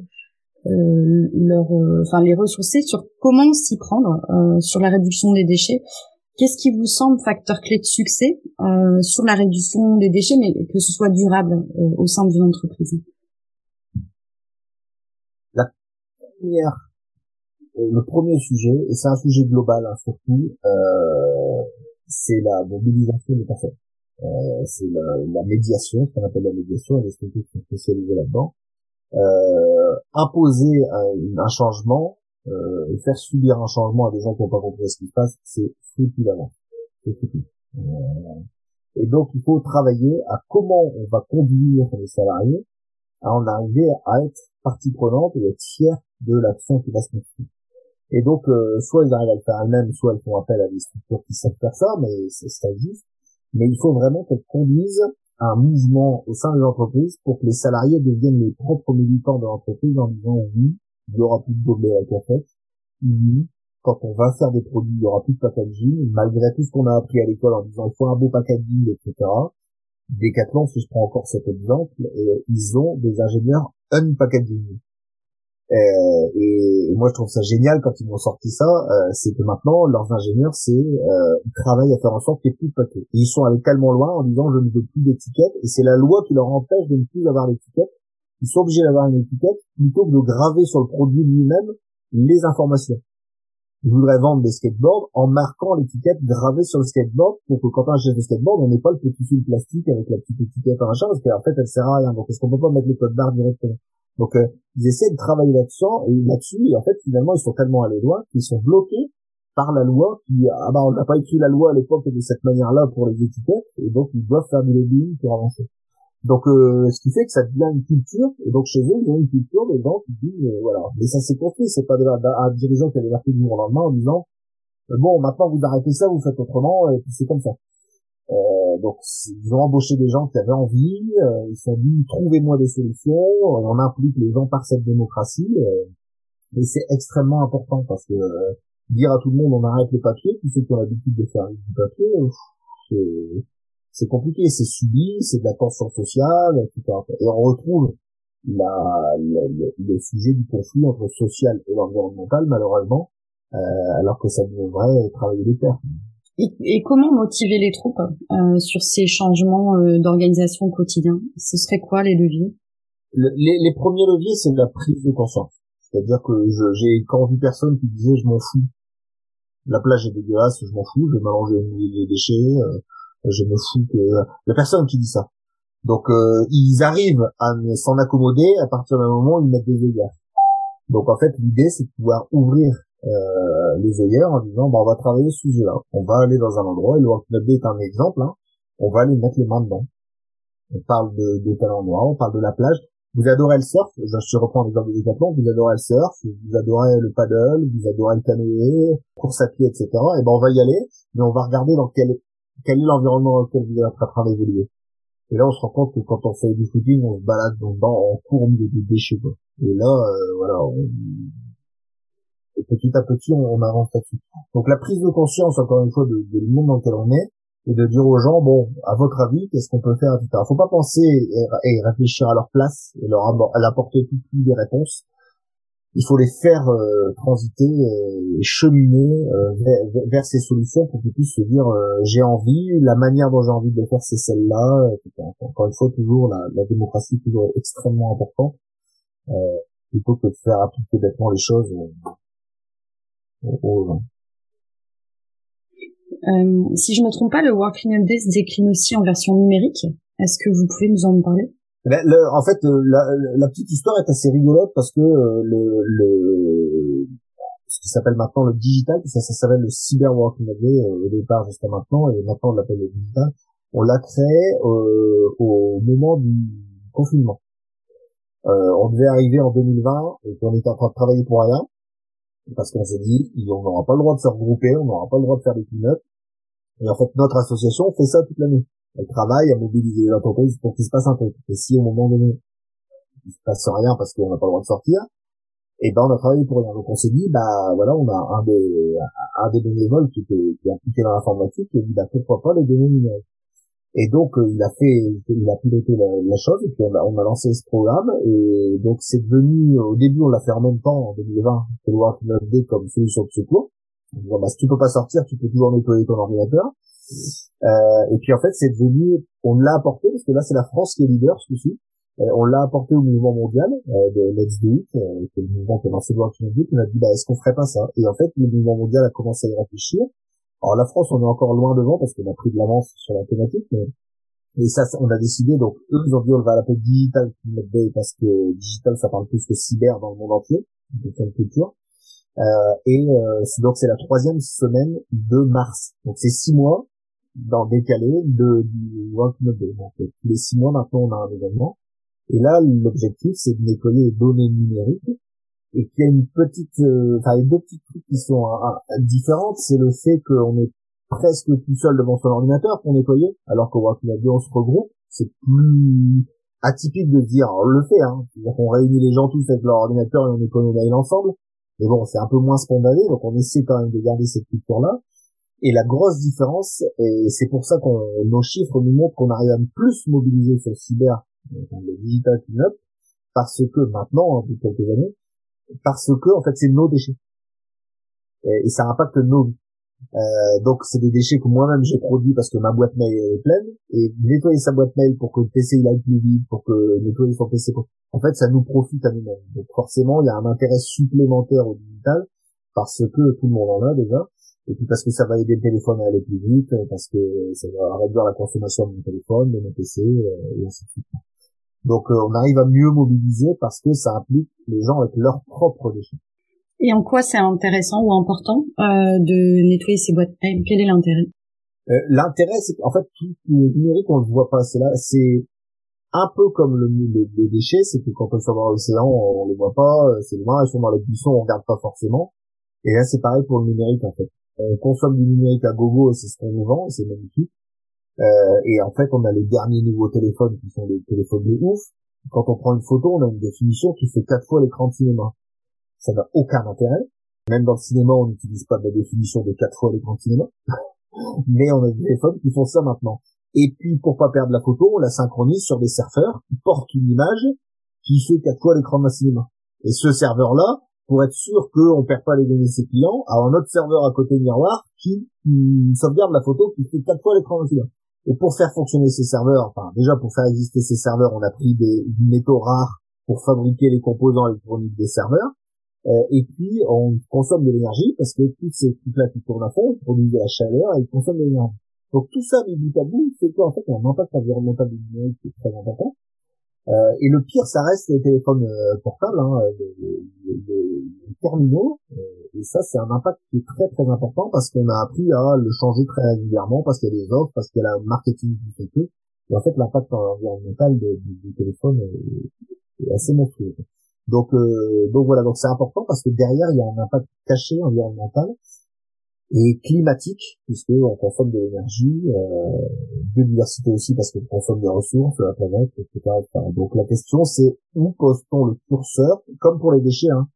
euh leur, enfin les ressourcer sur comment s'y prendre sur la réduction des déchets? Qu'est-ce qui vous semble facteur clé de succès sur la réduction des déchets, mais que ce soit durable au sein d'une entreprise? La première, le premier sujet, et c'est un sujet global hein, surtout, c'est la mobilisation des personnes. Euh, c'est la, la, médiation, ce qu'on appelle la médiation, les structures sont spécialisées là-dedans. imposer un, un changement, euh, et faire subir un changement à des gens qui n'ont pas compris ce qui se passe, c'est foutu d'avance. C'est. Euh, et donc, il faut travailler à comment on va conduire les salariés à en arriver à être partie prenante et être fiers de l'action qui va se construire. Et donc, euh, soit ils arrivent à le faire elles-mêmes, soit elles font appel à des structures qui savent faire ça, mais c'est juste. Mais il faut vraiment qu'elles conduisent un mouvement au sein de l'entreprise pour que les salariés deviennent les propres militants de l'entreprise en disant oui, il y aura plus de gobelets à café. Oui, quand on va faire des produits, il y aura plus de packaging, malgré tout ce qu'on a appris à l'école en disant il faut un beau packaging, etc. Decathlon, si je prends encore cet exemple, euh, ils ont des ingénieurs unpackaging. Euh, et, moi je trouve ça génial quand ils m'ont sorti ça, euh, c'est que maintenant leurs ingénieurs c'est euh, ils travaillent à faire en sorte qu'il n'y ait plus de paquets. ils sont allés tellement loin en disant je ne veux plus d'étiquette et c'est la loi qui leur empêche de ne plus avoir d'étiquette ils sont obligés d'avoir une étiquette plutôt que de graver sur le produit lui-même les informations. Ils voudraient vendre des skateboards en marquant l'étiquette gravée sur le skateboard pour que quand on achète des skateboards, on n'ait pas le petit fil plastique avec la petite étiquette en machin parce qu'en fait elle sert à rien. Donc est-ce qu'on peut pas mettre les codes barres directement? Donc euh, ils essaient de travailler là-dessus et là-dessus et en fait finalement ils sont tellement allés loin qu'ils sont bloqués par la loi qui ah bah on n'a pas écrit la loi à l'époque de cette manière-là pour les étiquettes et donc ils doivent faire du lobbying pour avancer. Donc, euh, ce qui fait que ça devient une culture, et donc chez eux, ils ont une culture des gens qui disent, euh, voilà, mais ça s'est construit, c'est pas un dirigeant qui a débarqué du jour au lendemain en disant, euh, bon, maintenant vous arrêtez ça, vous faites autrement, et puis c'est comme ça. Donc, ils ont embauché des gens qui avaient envie, ils se sont dit, trouvez-moi des solutions, on implique les gens par cette démocratie, et c'est extrêmement important, parce que dire à tout le monde, on arrête les papiers, tous ceux qui ont l'habitude de faire du papier, c'est c'est compliqué, c'est subi, c'est de la tension sociale, etc. Et on retrouve la, le sujet du conflit entre social et environnemental, malheureusement, euh, alors que ça devrait travailler les terres. Et, comment motiver les troupes euh, sur ces changements euh, d'organisation au quotidien Ce serait quoi les leviers? Les, les, premiers leviers, c'est la prise de conscience. C'est-à-dire que j'ai quand vu personne qui disait je m'en fous, la plage est dégueulasse, je m'en fous, je vais m'allonger les déchets, euh, je me fous que il y a personne qui dit ça. Donc euh, ils arrivent à s'en accommoder à partir d'un moment où ils mettent des œillères. Donc en fait l'idée c'est de pouvoir ouvrir euh, les œillères en disant bah, on va travailler ce sujet-là. On va aller dans un endroit et le World Club est un exemple. Hein. On va aller mettre les mains dedans. On parle de, de tel endroit, on parle de la plage. Vous adorez le surf, je reprends l'exemple des Décathlon, vous adorez le surf, vous adorez le paddle, vous adorez le canoë, course à pied, etc. Et ben on va y aller, mais on va regarder dans quel quel est l'environnement dans lequel vous êtes en train d'évoluer. Et là, on se rend compte que quand on fait du footing, on se balade dans, en cours au milieu des déchets. Et là, euh, voilà, on... et petit à petit, on, avance là-dessus. Donc la prise de conscience, encore une fois, de, de, le monde dans lequel on est, et de dire aux gens bon à votre avis qu'est-ce qu'on peut faire etc. Faut pas penser et, réfléchir à leur leur et leur apporter toutes les réponses. Il faut les faire euh, transiter et cheminer euh, vers, ces solutions pour qu'ils puissent se dire euh, j'ai envie, la manière dont j'ai envie de le faire c'est celle-là. Encore une fois, toujours la, la démocratie est toujours extrêmement importante plutôt que de faire appliquer bêtement les choses aux gens. Euh, si je me trompe pas, le Working Update se décline aussi en version numérique. Est-ce que vous pouvez nous en parler? En fait, euh, la, petite histoire est assez rigolote parce que euh, le, le ce qui s'appelle maintenant le digital, ça, ça s'appelle le cyber working day au départ jusqu'à maintenant, et maintenant on l'appelle le digital. On l'a créé au moment du confinement. on devait arriver en 2020 et on était en train de travailler pour rien parce qu'on s'est dit on n'aura pas le droit de se regrouper, on n'aura pas le droit de faire des clean Et en fait, notre association fait ça toute l'année. Elle travaille à mobiliser les entreprises pour qu'il se passe un truc. Et si au moment donné, il se passe rien parce qu'on n'a pas le droit de sortir, et eh ben on a travaillé pour rien. Donc on s'est dit, bah voilà, on a un des un des bénévoles qui était qui est impliqué dans l'informatique et dit bah pourquoi pas les données numériques. Et donc euh, il a fait, il a piloté la, chose et puis on a, on a lancé ce programme et donc c'est devenu, au début on l'a fait en même temps en 2020, c'est le Work 9D comme solution de secours. Bon, bah, si tu peux pas sortir, tu peux toujours nettoyer ton ordinateur. Euh, et puis en fait c'est devenu, on l'a apporté parce que là c'est la France qui est leader ce coup-ci. Euh, on l'a apporté au mouvement mondial euh, de Let's Do It, euh, qui est le mouvement qui a lancé le Work 9D. On a dit bah est-ce qu'on ferait pas ça? Et en fait le mouvement mondial a commencé à y réfléchir. Alors la France, on est encore loin devant parce qu'on a pris de l'avance sur la thématique, mais et ça, on a décidé, donc eux, ils ont dit on va l'appeler Digital parce que digital, ça parle plus que cyber dans le monde entier, de culture. Euh, et euh, donc c'est la troisième semaine de mars. Donc c'est six mois dans décalé de du World Day. Donc les six mois maintenant on a un événement. Et là l'objectif c'est de nettoyer les données numériques et qu'il y a une petite, euh, enfin, deux petits trucs qui sont euh, différentes, c'est le fait qu'on est presque tout seul devant son ordinateur pour nettoyer, alors qu'au Working on se regroupe, c'est plus atypique de dire, on le fait, hein, cest qu'on réunit les gens tous avec leur ordinateur et on économise ensemble, mais bon, c'est un peu moins spontané, donc on essaie quand même de garder cette culture-là. Et la grosse différence, et c'est pour ça qu'on nos chiffres nous montrent qu'on arrive à plus mobiliser sur le cyber, le digital cleanup, parce que maintenant, depuis quelques années, parce que en fait c'est nos déchets et, ça impacte nos vies. Euh, donc c'est des déchets que moi-même j'ai produits parce que ma boîte mail est pleine et nettoyer sa boîte mail pour que le PC il aille plus vite, pour que nettoyer son PC, en fait ça nous profite à nous-mêmes. Donc forcément il y a un intérêt supplémentaire au digital parce que tout le monde en a déjà et puis parce que ça va aider le téléphone à aller plus vite, parce que ça va réduire la consommation de mon téléphone, de mon PC euh, et ainsi de suite. Donc euh, on arrive à mieux mobiliser parce que ça implique les gens avec leurs propres déchets. Et en quoi c'est intéressant ou important euh, de nettoyer ces boîtes? Mail Quel est l'intérêt? Euh, L'intérêt, c'est qu'en fait, tout le numérique, on le voit pas. C'est là, c'est un peu comme le, les, déchets, c'est que quand on sort dans l'océan, on, on les voit pas, c'est loin, ils sont dans les buissons, on regarde pas forcément. Et là, c'est pareil pour le numérique, en fait. On consomme du numérique à gogo, c'est ce qu'on nous vend, c'est magnifique. Euh, et en fait, on a les derniers nouveaux téléphones qui sont des téléphones de ouf. Quand on prend une photo, on a une définition qui fait quatre fois l'écran de cinéma. Ça n'a aucun intérêt. Même dans le cinéma, on n'utilise pas de la définition de quatre fois l'écran de cinéma. Mais on a des téléphones qui font ça maintenant. Et puis, pour pas perdre la photo, on la synchronise sur des serveurs qui portent une image qui fait quatre fois l'écran d'un cinéma. Et ce serveur-là, pour être sûr qu'on perd pas les données de ses clients, a un autre serveur à côté miroir qui, qui sauvegarde la photo qui fait quatre fois l'écran d'un cinéma. Et pour faire fonctionner ces serveurs, enfin déjà pour faire exister ces serveurs, on a pris des, métaux rares pour fabriquer les composants électroniques des serveurs. Euh, et puis on consomme de l'énergie parce que tous ces trucs-là qui tournent à fond, produisent de la chaleur et ils consomment de l'énergie. Donc tout ça, mis bout à bout, c'est quoi en fait un impact environnemental du numérique qui est très important. Euh, et le pire, ça reste les téléphones euh, portables, hein, les, les, les, terminaux. Euh, et ça, c'est un impact qui est très très important parce qu'on a appris à le changer très régulièrement, parce qu'il y a des offres, parce qu'il y a le marketing qui fait que. Et en fait, l'impact environnemental du, téléphone est, est, assez monstrueux. Donc, donc voilà, donc c'est important parce que derrière, il y a un impact caché environnemental et climatique, puisque on consomme de l'énergie, euh, biodiversité aussi parce qu'on consomme des ressources, la planète, etc. Donc la question c'est où pose-t-on le curseur, comme pour les déchets, hein,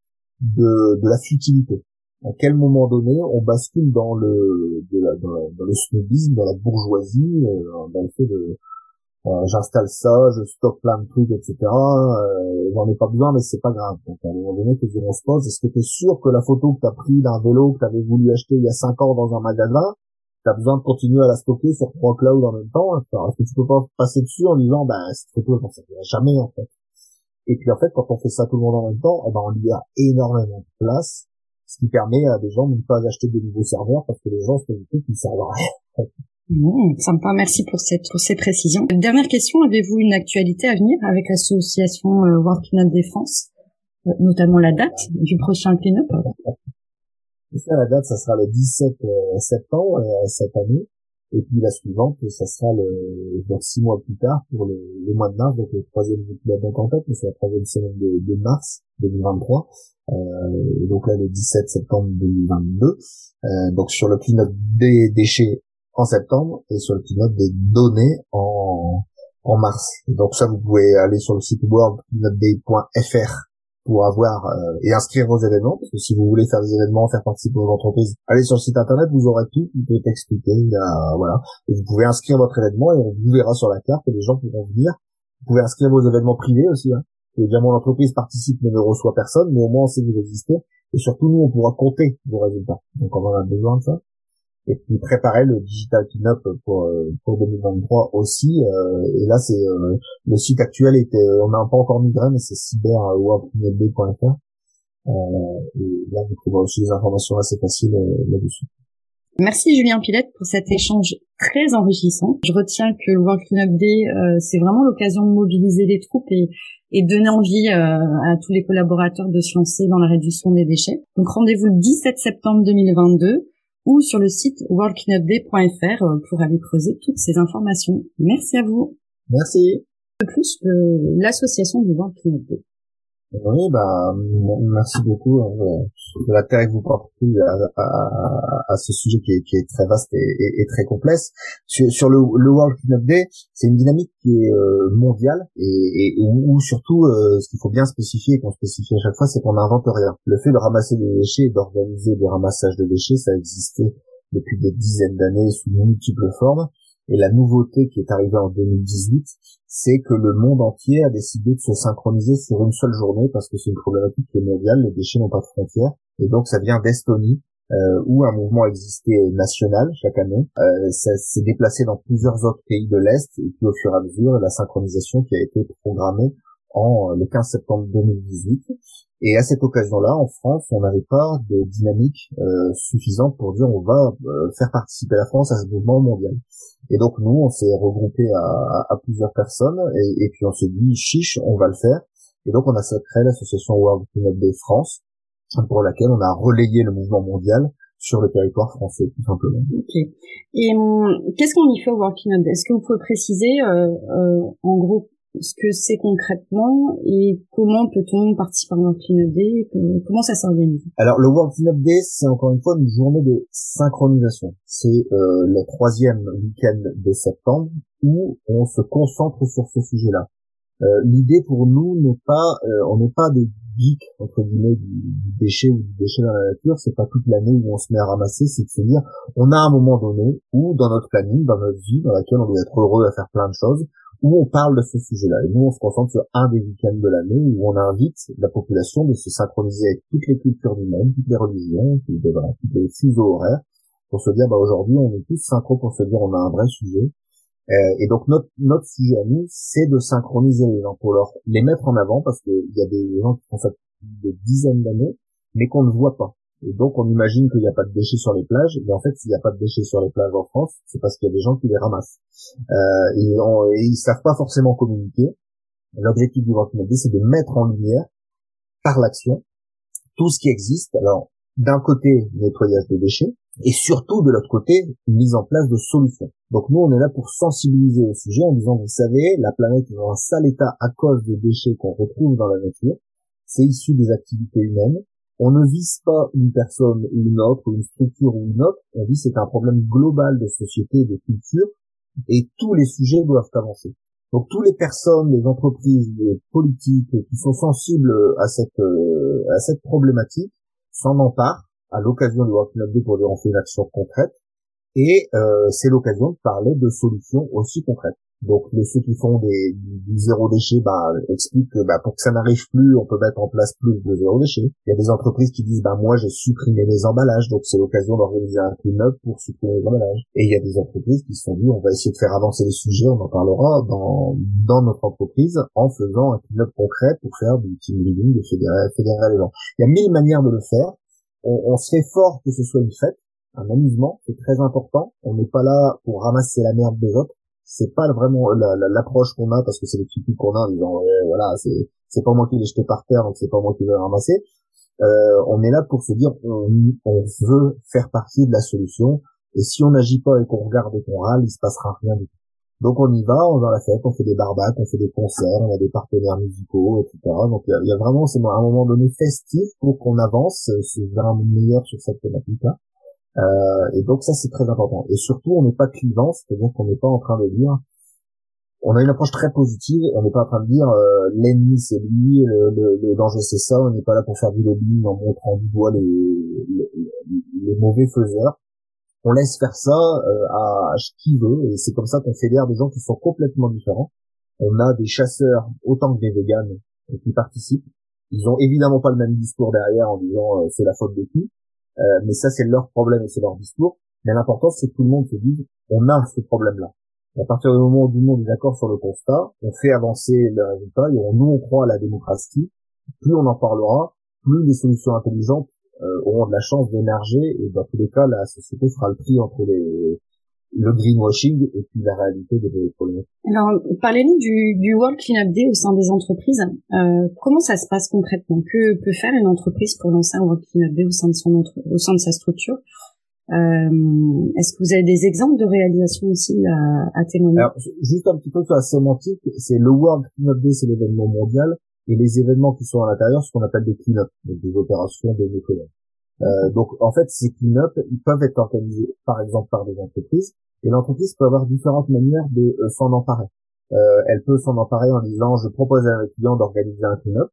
de, de la futilité? à quel moment donné on bascule dans le dans, le snobisme, dans la bourgeoisie, euh, dans le fait de euh, j'installe ça, je stocke plein de trucs, etc. Euh, J'en ai pas besoin, mais c'est pas grave. Donc à un moment donné, on se pose, est-ce que tu es sûr que la photo que tu as pris d'un vélo que tu avais voulu acheter il y a 5 ans dans un magasin, tu as besoin de continuer à la stocker sur trois clouds en même temps? Est-ce que tu peux pas passer dessus en disant, bah cette photo, elle ne servira jamais en fait? Et puis en fait, quand on fait ça tout le monde en même temps, eh ben, on a énormément de place, ce qui permet à des gens de ne pas acheter de nouveaux serveurs parce que les gens se disent qu'ils servent à rien. Mmh, sympa, merci pour cette pour ces précisions. Dernière question, avez-vous une actualité à venir avec l'association euh, World Cleanup Défense, euh, notamment la date du prochain cleanup Ça, la date, ça sera le 17 euh, septembre cette année, et puis la suivante, ça sera le six mois plus tard pour le, mois de mars, donc le troisième donc en fait, c'est la troisième semaine de, de mars 2023. Euh, donc là, le 17 septembre 2022. Euh, donc sur le cleanup des déchets en septembre et sur le keynote des données en, en mars. Donc ça, vous pouvez aller sur le site worldkeynoteday.fr pour avoir euh, et inscrire vos événements parce que si vous voulez faire des événements, faire participer vos entreprises, allez sur le site internet, vous aurez tout, qui peut expliquer, voilà. Et vous pouvez inscrire votre événement et on vous verra sur la carte et les gens pourront venir. Vous pouvez inscrire vos événements privés aussi. Hein. Et bien mon entreprise participe mais ne reçoit personne, mais au moins on sait que vous existez et surtout nous on pourra compter vos résultats. Donc on en a besoin de ça et puis préparer le digital cleanup pour euh, pour 2023 aussi euh, et là c'est euh, le site actuel était on n'a pas encore migré mais c'est cyberworldcleanup.fr et là vous trouverez aussi des informations assez faciles là-dessus. Merci Julien Pilette pour cet échange très enrichissant. Je retiens que World Cleanup Day, c'est vraiment l'occasion de mobiliser les troupes et, et donner envie à tous les collaborateurs de se lancer dans la réduction des déchets. Donc rendez-vous le 17 septembre 2022 ou sur le site worldcleanupday.fr euh, pour aller creuser toutes ces informations. Merci à vous. Merci. De plus, euh, l'association du World Day. Oui, bah, merci beaucoup hein, de l'intérêt que vous portez à, à, à, ce sujet qui est, qui est très vaste et, et, et très complexe. Sur, sur le, le, World Cleanup Day, c'est une dynamique qui est euh, mondiale et, et où, surtout, euh, ce qu'il faut bien spécifier et qu'on spécifie à chaque fois, c'est qu'on n'invente rien. Le fait de ramasser des déchets et d'organiser des ramassages de déchets, ça a existé depuis des dizaines d'années sous multiples formes. Et la nouveauté qui est arrivée en 2018, c'est que le monde entier a décidé de se synchroniser sur une seule journée parce que c'est une problématique qui est mondiale, les déchets n'ont pas de frontières. Et donc ça vient d'Estonie, euh, où un mouvement existait national chaque année. Euh, ça s'est déplacé dans plusieurs autres pays de l'Est et puis au fur et à mesure, la synchronisation qui a été programmée en euh, le 15 septembre 2018. Et à cette occasion-là, en France, on n'avait pas de dynamique euh, suffisante pour dire on va euh, faire participer la France à ce mouvement mondial. Et donc nous, on s'est regroupé à, à, plusieurs personnes et, et, puis on s'est dit chiche, on va le faire. Et donc on a créé l'association World Cleanup Day France, pour laquelle on a relayé le mouvement mondial sur le territoire français, tout simplement. Ok. Et hum, qu'est-ce qu'on y fait au World Cleanup Est-ce que vous pouvez préciser, euh, euh, en gros, ce que c'est concrètement et comment peut-on participer à un Cleanup Day Comment ça s'organise? Alors le World Cleanup Day, c'est encore une fois une journée de synchronisation. C'est euh, le troisième week-end de septembre où on se concentre sur ce sujet-là. Euh, L'idée pour nous n'est pas, euh, on n'est pas des geeks entre guillemets du, du, déchet ou du déchet dans la nature. C'est pas toute l'année où on se met à ramasser. C'est de se dire, on a un moment donné où dans notre planning, dans notre vie, dans laquelle on doit être heureux à faire plein de choses, où on parle de ce sujet-là. Et nous, on se concentre sur un des week-ends de l'année où on invite la population de se synchroniser avec toutes les cultures du monde, toutes les religions, toutes les, voilà, fuseaux horaires, pour se dire, bah, aujourd'hui, on est tous synchro pour se dire, on a un vrai sujet. Euh, et donc, notre, notre sujet à nous, c'est de synchroniser les gens pour leur, les mettre en avant parce qu'il y a des gens qui font ça des dizaines d'années, mais qu'on ne voit pas. Et donc, on imagine qu'il n'y a pas de déchets sur les plages. Mais en fait, s'il n'y a pas de déchets sur les plages en France, c'est parce qu'il y a des gens qui les ramassent. Euh, et, on, et, ils savent pas forcément communiquer. L'objectif du World c'est de mettre en lumière, par l'action, tout ce qui existe. Alors, d'un côté, nettoyage des déchets, et surtout, de l'autre côté, mise en place de solutions. Donc nous, on est là pour sensibiliser au sujet en disant, vous savez, la planète est dans un sale état à cause des déchets qu'on retrouve dans la nature. C'est issu des activités humaines on ne vise pas une personne ou une autre, ou une structure ou une autre, on dit c'est un problème global de société de culture, et tous les sujets doivent avancer. Donc toutes les personnes, les entreprises, les politiques qui sont sensibles à cette, euh, à cette problématique s'en emparent à l'occasion du World Day pour dire on fait une action concrète. Et euh, c'est l'occasion de parler de solutions aussi concrètes. Donc les, ceux qui font des, du, zéro déchet bah, expliquent que bah, pour que ça n'arrive plus, on peut mettre en place plus de zéro déchet. Il y a des entreprises qui disent bah moi j'ai supprimé les emballages, donc c'est l'occasion d'organiser un clean-up pour supprimer les emballages. Et il y a des entreprises qui se sont dit on va essayer de faire avancer les sujets, on en parlera dans, dans notre entreprise en faisant un clean-up concret pour faire du team building, de fédérer, fédérer les gens. Il y a mille manières de le faire. On, on se fort que ce soit une fête, un amusement, c'est très important. On n'est pas là pour ramasser la merde des autres c'est pas vraiment l'approche qu'on a parce que c'est les critiques qu'on a en disant voilà c'est c'est pas moi qui l'ai jeté par terre donc c'est pas moi qui vais le ramasser. Euh, on est là pour se dire on, on veut faire partie de la solution et si on n'agit pas et qu'on regarde et qu'on râle il se passera rien du tout. Donc on y va on va à la fête on fait des barbacs on fait des concerts on a des partenaires musicaux etc donc il y, a vraiment c'est un moment donné festif pour qu'on avance c'est vraiment meilleur sur cette thématique là euh, et donc ça c'est très important. Et surtout on n'est pas clivant, c'est-à-dire qu'on n'est pas en train de dire on a une approche très positive, on n'est pas en train de dire euh, l'ennemi c'est lui, le, danger c'est ça, on n'est pas là pour faire du lobbying en montrant du doigt les, les, mauvais faiseurs. On laisse faire ça euh, à, à qui veut et c'est comme ça qu'on fédère des gens qui sont complètement différents. On a des chasseurs autant que des véganes qui participent. Ils ont évidemment pas le même discours derrière en disant c'est la faute de qui, euh, mais ça, c'est leur problème et c'est leur discours. Mais l'important, c'est que tout le monde se dise, on a ce problème-là. À partir du moment où tout le monde est d'accord sur le constat, on fait avancer le résultat et on, nous, on croit à la démocratie. Plus on en parlera, plus les solutions intelligentes euh, auront de la chance d'émerger et dans tous les cas, la société fera le prix entre les, le greenwashing et puis la réalité des problèmes. Alors, parlez-nous du, du World Cleanup Day au sein des entreprises. Euh, comment ça se passe concrètement? Que peut faire une entreprise pour lancer un World Cleanup Day au sein de son au sein de sa structure? Euh, Est-ce que vous avez des exemples de réalisation aussi à, à témoigner? Alors, juste un petit peu sur la sémantique, c'est le World Cleanup Day, c'est l'événement mondial, et les événements qui sont à l'intérieur, ce qu'on appelle des clean-up, donc des opérations de nettoyage. Euh, donc en fait, ces clean-up, ils peuvent être organisés par exemple par des entreprises, et l'entreprise peut avoir différentes manières de euh, s'en emparer. Euh, elle peut s'en emparer en disant je propose à un client d'organiser un clean-up,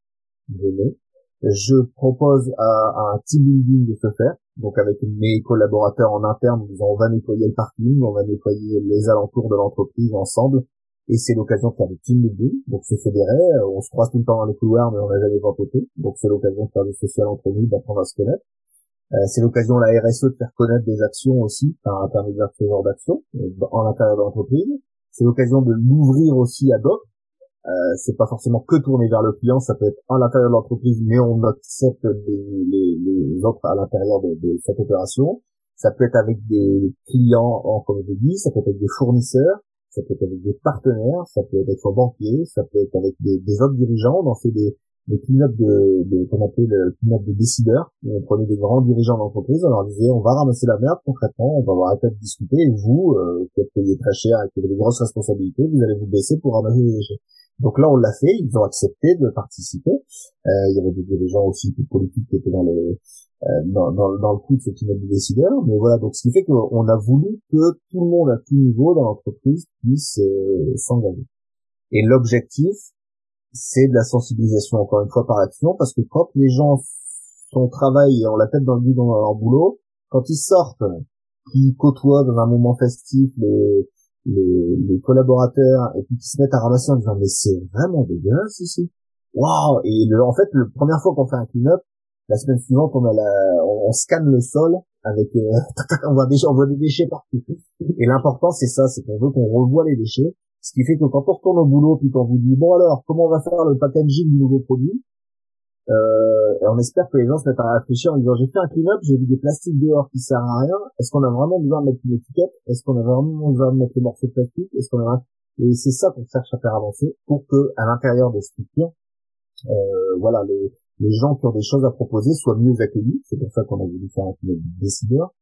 je propose à, un team building de se faire, donc avec mes collaborateurs en interne, disant on va nettoyer le parking, on va nettoyer les alentours de l'entreprise ensemble, et c'est l'occasion de faire du team building, donc se fédérer, on se croise tout le temps dans les couloirs, mais on n'a jamais côté, donc c'est l'occasion de faire du social entre nous, d'apprendre à se connaître. Euh, c'est l'occasion la RSE de faire connaître des actions aussi par intermédiaire de ce genre d'actions euh, en intérieur de l'entreprise. C'est l'occasion de l'ouvrir aussi à d'autres. Euh, c'est pas forcément que tourner vers le client, ça peut être à l'intérieur de l'entreprise, mais on accepte les, les, à l'intérieur de, cette opération. Ça peut être avec des clients, en, comme je dis, ça peut être des fournisseurs, ça peut être avec des partenaires, ça peut être avec banquier, ça peut être avec des, des autres dirigeants. On en fait des, le clean-up de, de qu'on appelait le clean-up de décideurs. on prenait des grands dirigeants d'entreprise, on leur disait on va ramasser la merde concrètement, on va avoir arrêter de discuter et vous, euh, qui êtes payé très cher et qui avez des grosses responsabilités, vous allez vous baisser pour ramasser les déchets. Donc là, on l'a fait, ils ont accepté de participer. Euh, il y avait des dirigeants aussi plus politiques qui étaient dans le euh, dans, dans, dans, le coup de ce clean-up de décideurs. Mais voilà, donc ce qui fait qu'on a voulu que tout le monde à tout niveau dans l'entreprise puisse euh, s'engager. Et l'objectif, c'est de la sensibilisation encore une fois par action parce que quand les gens sont travail et ont la tête dans le vide dans leur boulot, quand ils sortent, qu'ils côtoient dans un moment festif les, les, les collaborateurs et puis qu'ils se mettent à ramasser en disant mais c'est vraiment dégueulasse ici. Waouh Et le, en fait, la première fois qu'on fait un clean-up, la semaine suivante, on a la, on, scanne le sol avec, euh, on voit des, on voit des déchets partout. Et l'important, c'est ça, c'est qu'on veut qu'on revoie les déchets ce qui fait que quand on retourne au boulot, puis qu'on vous dit, bon alors, comment on va faire le packaging du nouveau produit euh, et on espère que les gens se mettent à réfléchir en disant, j'ai fait un clean-up, j'ai vu des plastiques dehors qui servent à rien, est-ce qu'on a vraiment besoin de mettre une étiquette? Est-ce qu'on a vraiment besoin de mettre les morceaux de plastique? Est-ce qu'on a... Et c'est ça qu'on cherche à faire avancer pour que, à l'intérieur des structures, euh, voilà, les, les gens qui ont des choses à proposer soient mieux accueillis. C'est pour ça qu'on a voulu faire un clean-up décideur,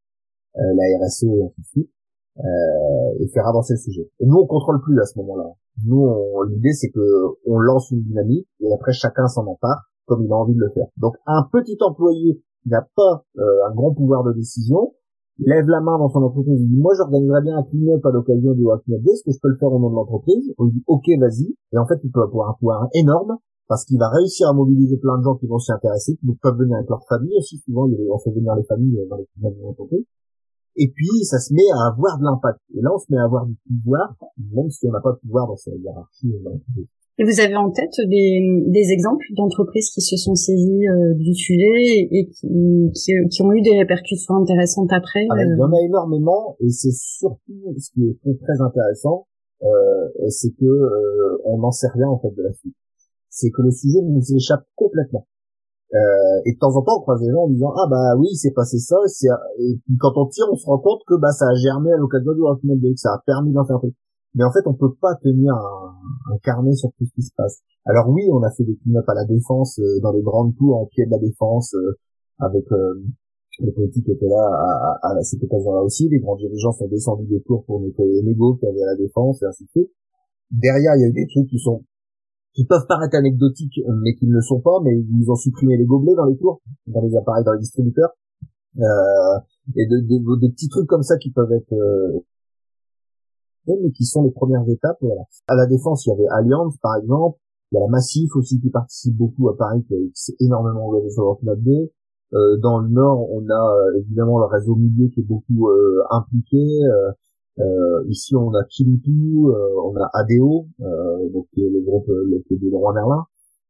euh, la RSE et ainsi de suite euh, et faire avancer le sujet. Et nous, on contrôle plus à ce moment-là. Nous, l'idée, c'est que on lance une dynamique et après chacun s'en empare comme il a envie de le faire. Donc, un petit employé qui n'a pas euh, un grand pouvoir de décision lève la main dans son entreprise et dit moi j'organiserais bien un clean-up à l'occasion du Day, est-ce que je peux le faire au nom de l'entreprise On lui dit ok vas-y et en fait il peut avoir un pouvoir énorme parce qu'il va réussir à mobiliser plein de gens qui vont s'y intéresser, qui peuvent venir avec leur famille aussi. Souvent, on fait venir les familles dans les entreprises. Et puis, ça se met à avoir de l'impact. Et là, on se met à avoir du pouvoir, même si on n'a pas de pouvoir dans sa hiérarchie. Et vous avez en tête des, des exemples d'entreprises qui se sont saisies euh, du sujet et qui, qui, qui, ont eu des répercussions intéressantes après ah ben, Il y en a énormément, et c'est surtout ce qui est très intéressant, euh, c'est que euh, on n'en sait rien en fait de la suite c'est que le sujet nous échappe complètement. Euh, et de temps en temps, on croise des gens en disant ah bah oui, c'est passé ça, et quand on tire, on se rend compte que bah ça a germé à l'occasion du Rockman que ça a permis d'en faire Mais en fait, on peut pas tenir un, carnet sur tout ce qui se passe. Alors oui, on a fait des clean à la défense euh, dans les grandes tours en pied de la défense euh, avec les politiques qui étaient là à, à, cette occasion-là aussi. Les grands dirigeants sont descendus des tours pour nettoyer les négos qui avaient à la défense et ainsi de suite. Derrière, il y a eu des trucs qui sont qui peuvent paraître anecdotiques, mais qui ne le sont pas, mais ils ont supprimé les gobelets dans les tours, dans les appareils, dans les distributeurs, euh, et de, de, des petits trucs comme ça qui peuvent être euh, mais qui sont les premières étapes. Voilà. À la défense, il y avait Allianz, par exemple. Il y a la Massif aussi qui participe beaucoup à Paris, qui, s'est énormément engagé sur leur D. Euh, dans le Nord, on a euh, évidemment le réseau milieu qui est beaucoup euh, impliqué. Euh, euh, ici, on a Kilutu, euh, on a ADO, euh, donc le groupe le, de Leroy Merlin.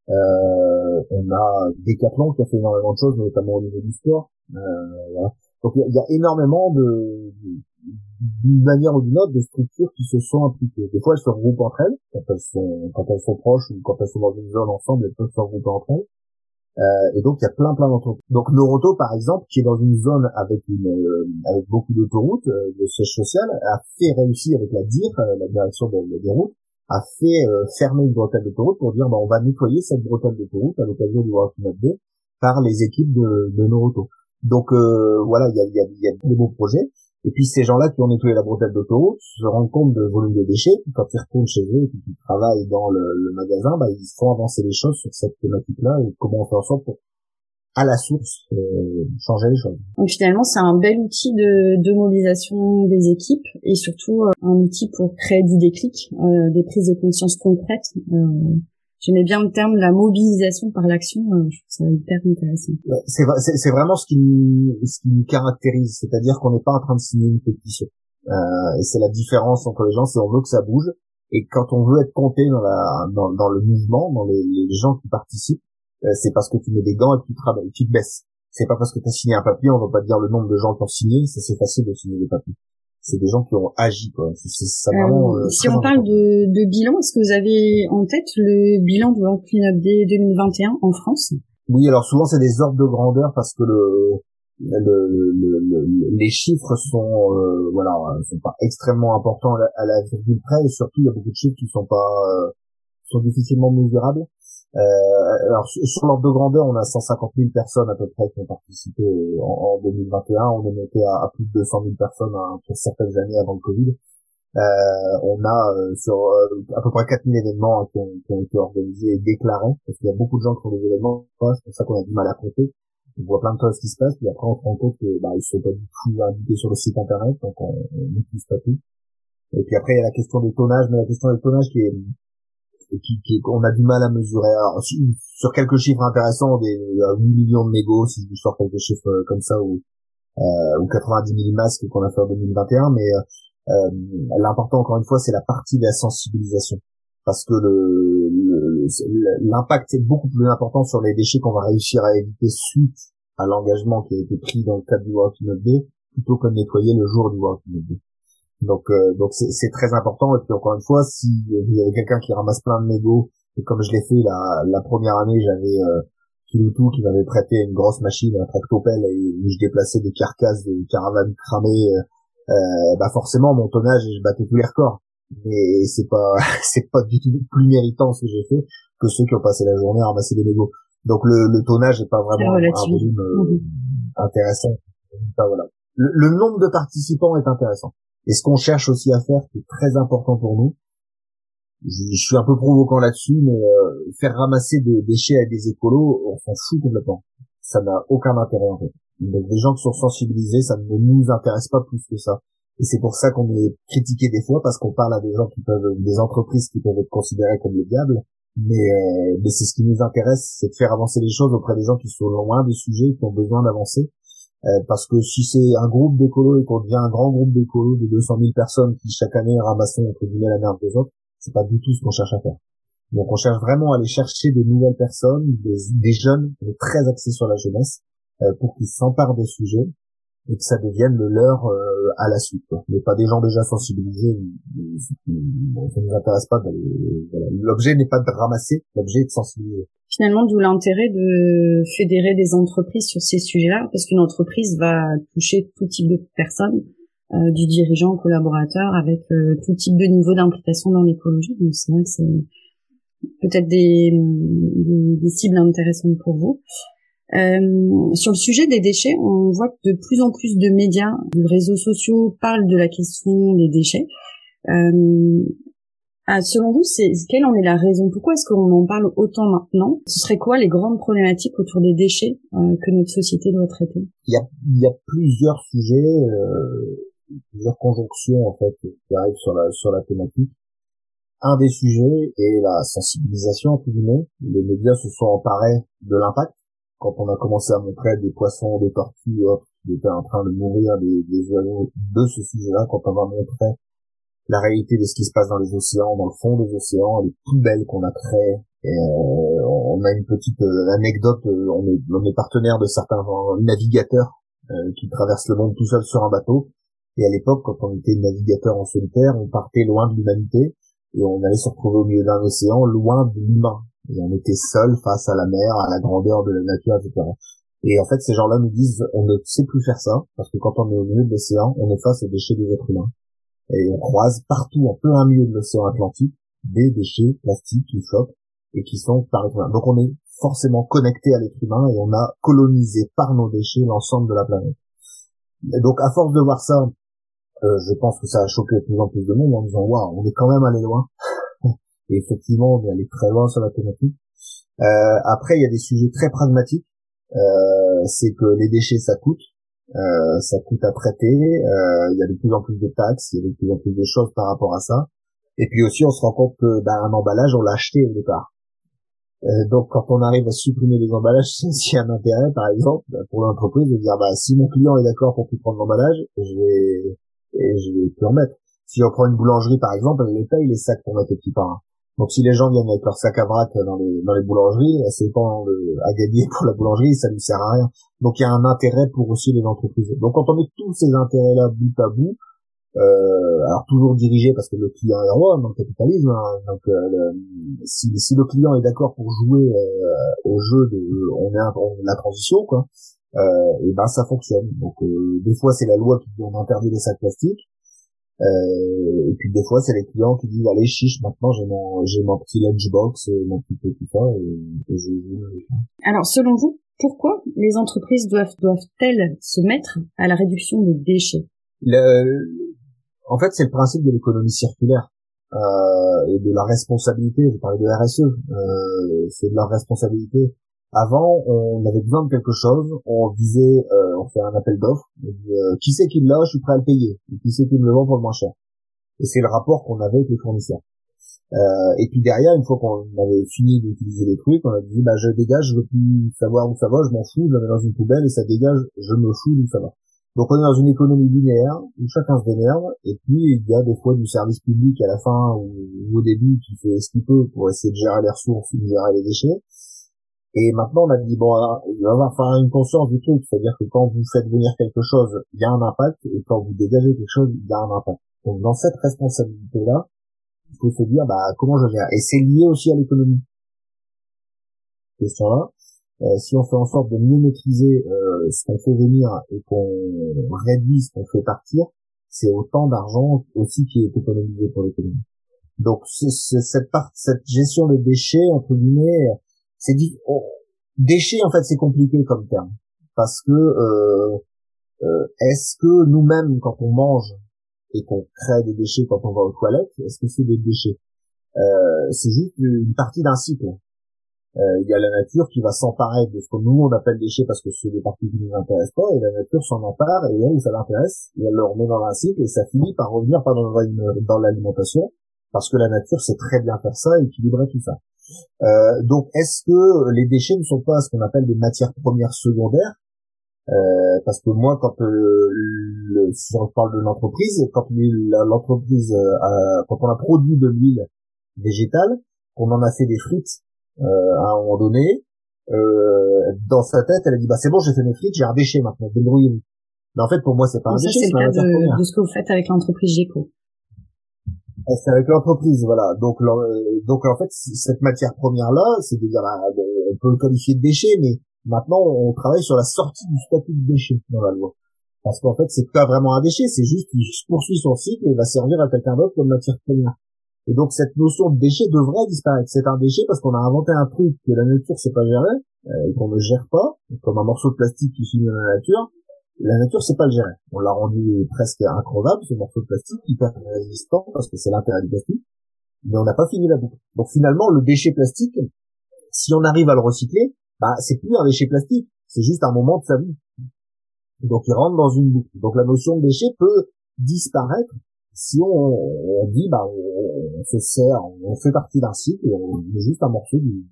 on a Decathlon qui a fait énormément de choses, notamment au niveau du sport. Voilà. Donc il y, a énormément de, d'une manière ou d'une autre, de structures qui se sont impliquées. Des fois, elles se regroupent entre elles, quand elles sont, quand elles sont proches ou quand elles sont dans une zone ensemble, elles peuvent se regrouper entre elles. Euh, et donc il y a plein plein d'entreprises. Donc Noroto par exemple, qui est dans une zone avec une euh, avec beaucoup d'autoroutes, euh, de siège social, a fait réussir avec la DIR, la direction des routes, a fait fermer une bretelle d'autoroute pour dire bah, on va nettoyer cette bretelle d'autoroute à l'occasion du World 2 par les équipes de, de Noroto. Donc voilà, il y a, y, a, y a des beaux projets. Et puis ces gens-là qui ont nettoyé la bretelle d'autoroute se rendent compte de volume de déchets, puis quand ils retournent chez eux et qu'ils travaillent dans le, le magasin, bah, ils font avancer les choses sur cette thématique-là et comment on fait en sorte pour à la source euh, changer les choses. Donc finalement, c'est un bel outil de, de, mobilisation des équipes et surtout euh, un outil pour créer du déclic, euh, des prises de conscience concrètes. Euh, J'aimais bien le terme la mobilisation par l'action. Euh, je trouve ça hyper intéressant. c'est vraiment ce qui nous, ce qui nous caractérise, c'est-à-dire qu'on n'est pas en train de signer une pétition. Euh, et c'est la différence entre les gens, c'est on veut que ça bouge. Et quand on veut être compté dans, la, dans, dans le mouvement, dans les, les gens qui participent, euh, c'est parce que tu mets des gants et tu travailles, tu te baisses. C'est pas parce que tu as signé un papier, on va pas dire le nombre de gens qui ont signé, c'est facile de signer des papiers c'est des gens qui ont agi quoi. ça vraiment, euh, si on parle de, de, bilan, est-ce que vous avez en tête le bilan de World Cleanup Day 2021 en France? Oui, alors souvent c'est des ordres de grandeur parce que le, le, le, les chiffres sont euh, voilà sont pas extrêmement importants à la, à la virgule près et surtout il y a beaucoup de chiffres qui sont pas euh, sont difficilement mesurables. Euh, alors sur l'ordre de grandeur, on a 150 000 personnes à peu près qui ont participé euh, en, en 2021. On est monté à, plus de 200 000 personnes hein, pour certaines années avant le Covid. Euh, on a euh, sur euh, à peu près 4000 événements hein, qui, ont, qui, ont, été organisés et déclarés, parce qu'il y a beaucoup de gens qui font des événements, c'est pour ça qu'on a du mal à compter. On voit plein de choses qui se passent, puis après on se rend compte que bah, ils sont pas du tout indiqués sur le site internet, donc on n'utilise pas tout. Et puis après il y a la question des tonnages, mais la question des tonnages qui est qui, qui on a du mal à mesurer. sur quelques chiffres intéressants, des 8 euh, millions de négos, si je sors quelques chiffres euh, comme ça, ou, euh, ou 90 000 masques qu'on a fait en 2021, mais euh, l'important encore une fois, c'est la partie de la sensibilisation, parce que le l'impact est beaucoup plus important sur les déchets qu'on va réussir à éviter suite à l'engagement qui a été pris dans le cadre du World Cleanup Day, plutôt que de nettoyer le jour du World Cleanup Day. Donc euh, donc c'est très important. Et puis encore une fois si vous avez quelqu'un qui ramasse plein de mégots et comme je l'ai fait la, la première année j'avais euh, Kiloutou qui m'avait prêté une grosse machine un tractopelle et où je déplaçais des carcasses des caravanes cramées euh, euh, bah forcément mon tonnage je battais tous les records. Mais c'est pas c'est pas du tout plus méritant ce que j'ai fait que ceux qui ont passé la journée à ramasser des mégots. Donc le, le tonnage est pas vraiment un volume euh, mhm. intéressant. Voilà. Le, le nombre de participants est intéressant et ce qu'on cherche aussi à faire, qui est très important pour nous, je, suis un peu provocant là-dessus, mais euh, faire ramasser des déchets avec des écolos, on s'en fout complètement. Ça n'a aucun intérêt en fait. Donc des gens qui sont sensibilisés, ça ne nous intéresse pas plus que ça. Et c'est pour ça qu'on est critiqué des fois, parce qu'on parle à des gens qui peuvent, des entreprises qui peuvent être considérées comme le diable, Mais, euh, mais c'est ce qui nous intéresse, c'est de faire avancer les choses auprès des gens qui sont loin des sujets, qui ont besoin d'avancer. Euh, parce que si c'est un groupe d'écolos et qu'on devient un grand groupe d'écolos de 200 000 personnes qui chaque année ramassent entre guillemets la merde des autres, c'est pas du tout ce qu'on cherche à faire. Donc on cherche vraiment à aller chercher des nouvelles personnes, des, jeunes, très axé sur la jeunesse, euh, pour qu'ils s'emparent des sujets et que ça devienne le leur euh, à la suite. Quoi. Mais pas des gens déjà sensibilisés. Bon, ça nous intéresse pas. Voilà. L'objet n'est pas de ramasser, l'objet est de sensibiliser. Finalement, d'où l'intérêt de fédérer des entreprises sur ces sujets-là, parce qu'une entreprise va toucher tout type de personnes, euh, du dirigeant au collaborateur, avec euh, tout type de niveau d'implication dans l'écologie. Donc c'est vrai que c'est peut-être des, des, des cibles intéressantes pour vous. Euh, sur le sujet des déchets, on voit que de plus en plus de médias, de réseaux sociaux parlent de la question des déchets. Euh, ah, selon vous, c'est quelle en est la raison Pourquoi est-ce qu'on en parle autant maintenant Ce serait quoi les grandes problématiques autour des déchets euh, que notre société doit traiter il y, a, il y a plusieurs sujets, euh, plusieurs conjonctions en fait qui arrivent sur la sur la thématique. Un des sujets est la sensibilisation entre guillemets. Les médias se sont emparés de l'impact quand on a commencé à montrer des poissons, des tortues, qui étaient en train de mourir, des, des oiseaux de ce sujet-là, quand on va montrer la réalité de ce qui se passe dans les océans, dans le fond des océans, les poubelles qu'on a créées. Euh, on a une petite euh, anecdote, euh, on, est, on est partenaire de certains navigateurs qui traversent le monde tout seul sur un bateau. Et à l'époque, quand on était navigateur en solitaire, on partait loin de l'humanité et on allait se retrouver au milieu d'un océan, loin de l'humain et on était seul face à la mer, à la grandeur de la nature, etc. Et en fait, ces gens-là nous disent, on ne sait plus faire ça, parce que quand on est au milieu de l'océan, on est face aux déchets des êtres humains. Et on croise partout, en plein milieu de l'océan Atlantique, des déchets plastiques qui flottent et qui sont par humain. Donc on est forcément connecté à l'être humain et on a colonisé par nos déchets l'ensemble de la planète. Donc à force de voir ça, euh, je pense que ça a choqué de plus en plus de monde en disant waouh, on est quand même allé loin. Et effectivement, on est allé très loin sur la thématique. Euh, après, il y a des sujets très pragmatiques. Euh, c'est que les déchets, ça coûte. Euh, ça coûte à traiter. Euh, il y a de plus en plus de taxes. Il y a de plus en plus de choses par rapport à ça. Et puis aussi, on se rend compte que ben, un emballage, on l'a acheté au départ. Euh, donc, quand on arrive à supprimer les emballages, s'il y a un intérêt, par exemple, ben, pour l'entreprise, de dire, bah, si mon client est d'accord pour plus prendre l'emballage, je vais, et je vais plus en mettre. Si on prend une boulangerie, par exemple, elle les paye les sacs pour mettre les petits pains. Donc si les gens viennent avec leur sac à vrac dans les, dans les boulangeries, c'est pas à gagner pour la boulangerie, ça ne sert à rien. Donc il y a un intérêt pour aussi les entreprises. Donc quand on met tous ces intérêts-là bout à bout, euh, alors toujours dirigé parce que le client est roi dans le capitalisme. Hein, donc euh, si, si, le client est d'accord pour jouer euh, au jeu de on est on, la transition quoi, euh, et ben ça fonctionne. Donc euh, des fois c'est la loi qui dit on interdit les sacs plastiques. Euh, et puis des fois, c'est les clients qui disent allez chiche, maintenant j'ai mon j'ai mon petit lunchbox, mon petit tout ça, et, et je, Alors selon vous, pourquoi les entreprises doivent doivent-elles se mettre à la réduction des déchets? En fait, c'est le principe de l'économie circulaire euh, et de la responsabilité. Je parlais de RSE, euh, c'est de la responsabilité. Avant, on avait besoin de quelque chose, on disait, euh, on fait un appel d'offres, qui c'est qui l'a, je suis prêt à le payer, et qui c'est qui me le vend pour le moins cher? Et c'est le rapport qu'on avait avec les fournisseurs. Euh, et puis derrière, une fois qu'on avait fini d'utiliser les trucs, on a dit, bah je dégage, je veux plus savoir où ça va, je m'en fous, je le mets dans une poubelle et ça dégage, je me fous d'où ça va. Donc on est dans une économie linéaire où chacun se démerde, et puis il y a des fois du service public à la fin ou, au début qui fait ce qu'il peut pour essayer de gérer les ressources ou de gérer les déchets. Et maintenant, on a dit, bon, il va falloir une conscience du truc. C'est-à-dire que quand vous faites venir quelque chose, il y a un impact, et quand vous dégagez quelque chose, il y a un impact. Donc, dans cette responsabilité-là, il faut se dire, bah, comment je gère? Et c'est lié aussi à l'économie. Question-là. Euh, si on fait en sorte de mieux maîtriser euh, ce qu'on fait venir et qu'on réduit ce qu'on fait partir, c'est autant d'argent aussi qui est économisé pour l'économie. Donc cette part, cette gestion des déchets entre guillemets, c'est dit oh, déchets en fait c'est compliqué comme terme parce que euh, euh, est-ce que nous-mêmes quand on mange et qu'on crée des déchets quand on va aux toilettes est-ce que c'est des déchets? Euh, c'est juste une partie d'un cycle. Euh, il y a la nature qui va s'emparer de ce que nous on appelle déchets parce que c'est des parties qui nous intéressent pas et la nature s'en empare et elle ça l'intéresse et elle le remet dans un cycle et ça finit par revenir pas dans, l'alimentation parce que la nature sait très bien faire ça équilibrer tout ça. Euh, donc, est-ce que les déchets ne sont pas ce qu'on appelle des matières premières secondaires? Euh, Parce que moi, quand euh, le, si on parle de l'entreprise, quand l'entreprise, euh, quand on a produit de l'huile végétale, qu'on en a fait des frites à un moment donné, dans sa tête, elle a dit bah c'est bon, j'ai fait mes frites, j'ai un déchet maintenant, débrouillez-vous. Mais en fait, pour moi, c'est pas un déchet. C'est le cas de, de, ce que vous faites avec l'entreprise Géco. C'est avec l'entreprise, voilà. Donc, donc en fait, cette matière première là, c'est dire, bah, on peut le qualifier de déchet, mais maintenant, on travaille sur la sortie du statut de déchet dans la loi. Parce qu'en fait, c'est pas vraiment un déchet, c'est juste qu'il poursuit son cycle et va servir à quelqu'un d'autre comme matière première. Et donc, cette notion de déchet devrait disparaître. C'est un déchet parce qu'on a inventé un truc que la nature sait pas gérer, euh, et qu'on ne gère pas, comme un morceau de plastique qui finit dans la nature, la nature sait pas le gérer. On l'a rendu presque incroyable, ce morceau de plastique, hyper résistant, parce que c'est l'intérêt du plastique, mais on n'a pas fini la boucle. Donc finalement, le déchet plastique, si on arrive à le recycler, bah c'est plus un déchet plastique, c'est juste un moment de sa vie. Donc il rentre dans une boucle. Donc la notion de déchet peut disparaître si on, dit bah on, se sert, on fait partie d'un cycle et on est juste un morceau du,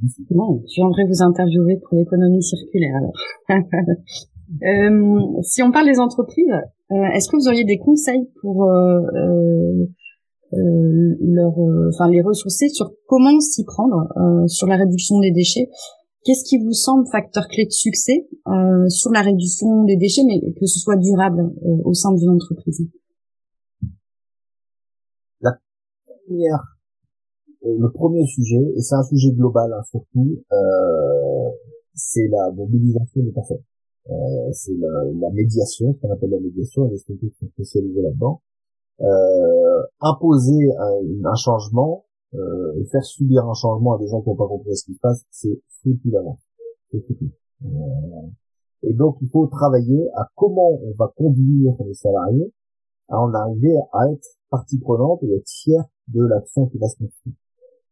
du, cycle. Bon, je viendrai vous interviewer pour l'économie circulaire. Euh, si on parle des entreprises, euh, est-ce que vous auriez des conseils pour euh, leur, enfin les ressourcer sur comment s'y prendre sur la réduction des déchets Qu'est-ce qui vous semble facteur clé de succès sur la réduction des déchets, mais que ce soit durable au sein d'une entreprise? La première, le premier sujet, et c'est un sujet global hein, surtout, c'est la mobilisation des personnes. Euh, c'est la, la, médiation, ce qu'on appelle la médiation, les structures sont spécialisées là-dedans. Euh, imposer un, un changement euh, faire subir un changement à des gens qui n'ont pas compris ce qui se passe, c'est foutu d'avance. C'est foutu. Euh, et donc, il faut travailler à comment on va conduire les salariés à en arriver à être partie prenante et être fier de l'action qui va se construire.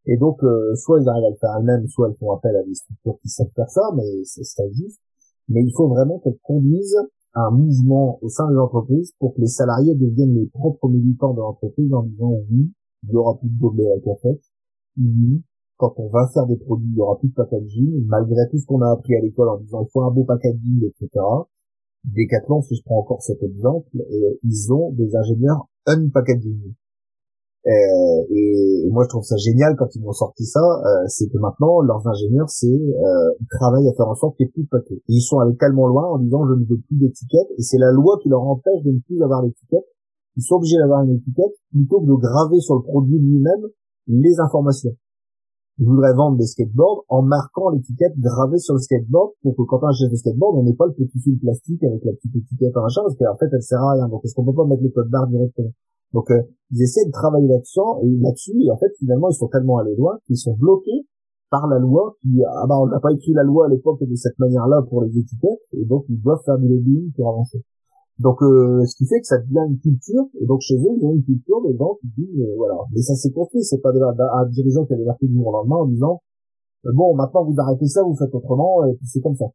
Et donc, euh, soit ils arrivent à le faire elles-mêmes, soit elles font appel à des structures qui savent faire ça, mais c'est existe mais il faut vraiment qu'elle conduise un mouvement au sein de l'entreprise pour que les salariés deviennent les propres militants de l'entreprise en disant oui, il y aura plus de gobelet à café, oui, quand on va faire des produits, il y aura plus de packaging, malgré tout ce qu'on a appris à l'école en disant il faut un beau packaging, etc. Decathlon, si je prends encore cet exemple, ils ont des ingénieurs unpackaging. Euh, et, moi, je trouve ça génial quand ils m'ont sorti ça. Euh, c'est que maintenant, leurs ingénieurs, c'est euh, ils travaillent à faire en sorte qu'il n'y ait plus de. Et ils sont allés tellement loin en disant je ne veux plus d'étiquette. Et c'est la loi qui leur empêche de ne plus avoir l'étiquette. Ils sont obligés d'avoir une étiquette plutôt que de graver sur le produit lui-même les informations. Ils voudraient vendre des skateboards en marquant l'étiquette gravée sur le skateboard pour que quand on achète le skateboard, on n'ait pas le petit fil plastique avec la petite étiquette en machin parce qu'en fait, elle sert à rien. Donc, est-ce qu'on peut pas mettre les codes barres directement? Donc euh, ils essaient de travailler là-dessus et là-dessus et en fait finalement ils sont tellement allés loin qu'ils sont bloqués par la loi qui ah bah on n'a pas écrit la loi à l'époque de cette manière-là pour les étiquettes et donc ils doivent faire du lobbying pour avancer. Donc euh, ce qui fait que ça devient une culture et donc chez eux ils ont une culture de gens qui disent euh, voilà mais ça s'est construit c'est pas un dirigeant qui a débarqué du jour au lendemain en disant bon maintenant vous arrêtez ça vous faites autrement et puis c'est comme ça.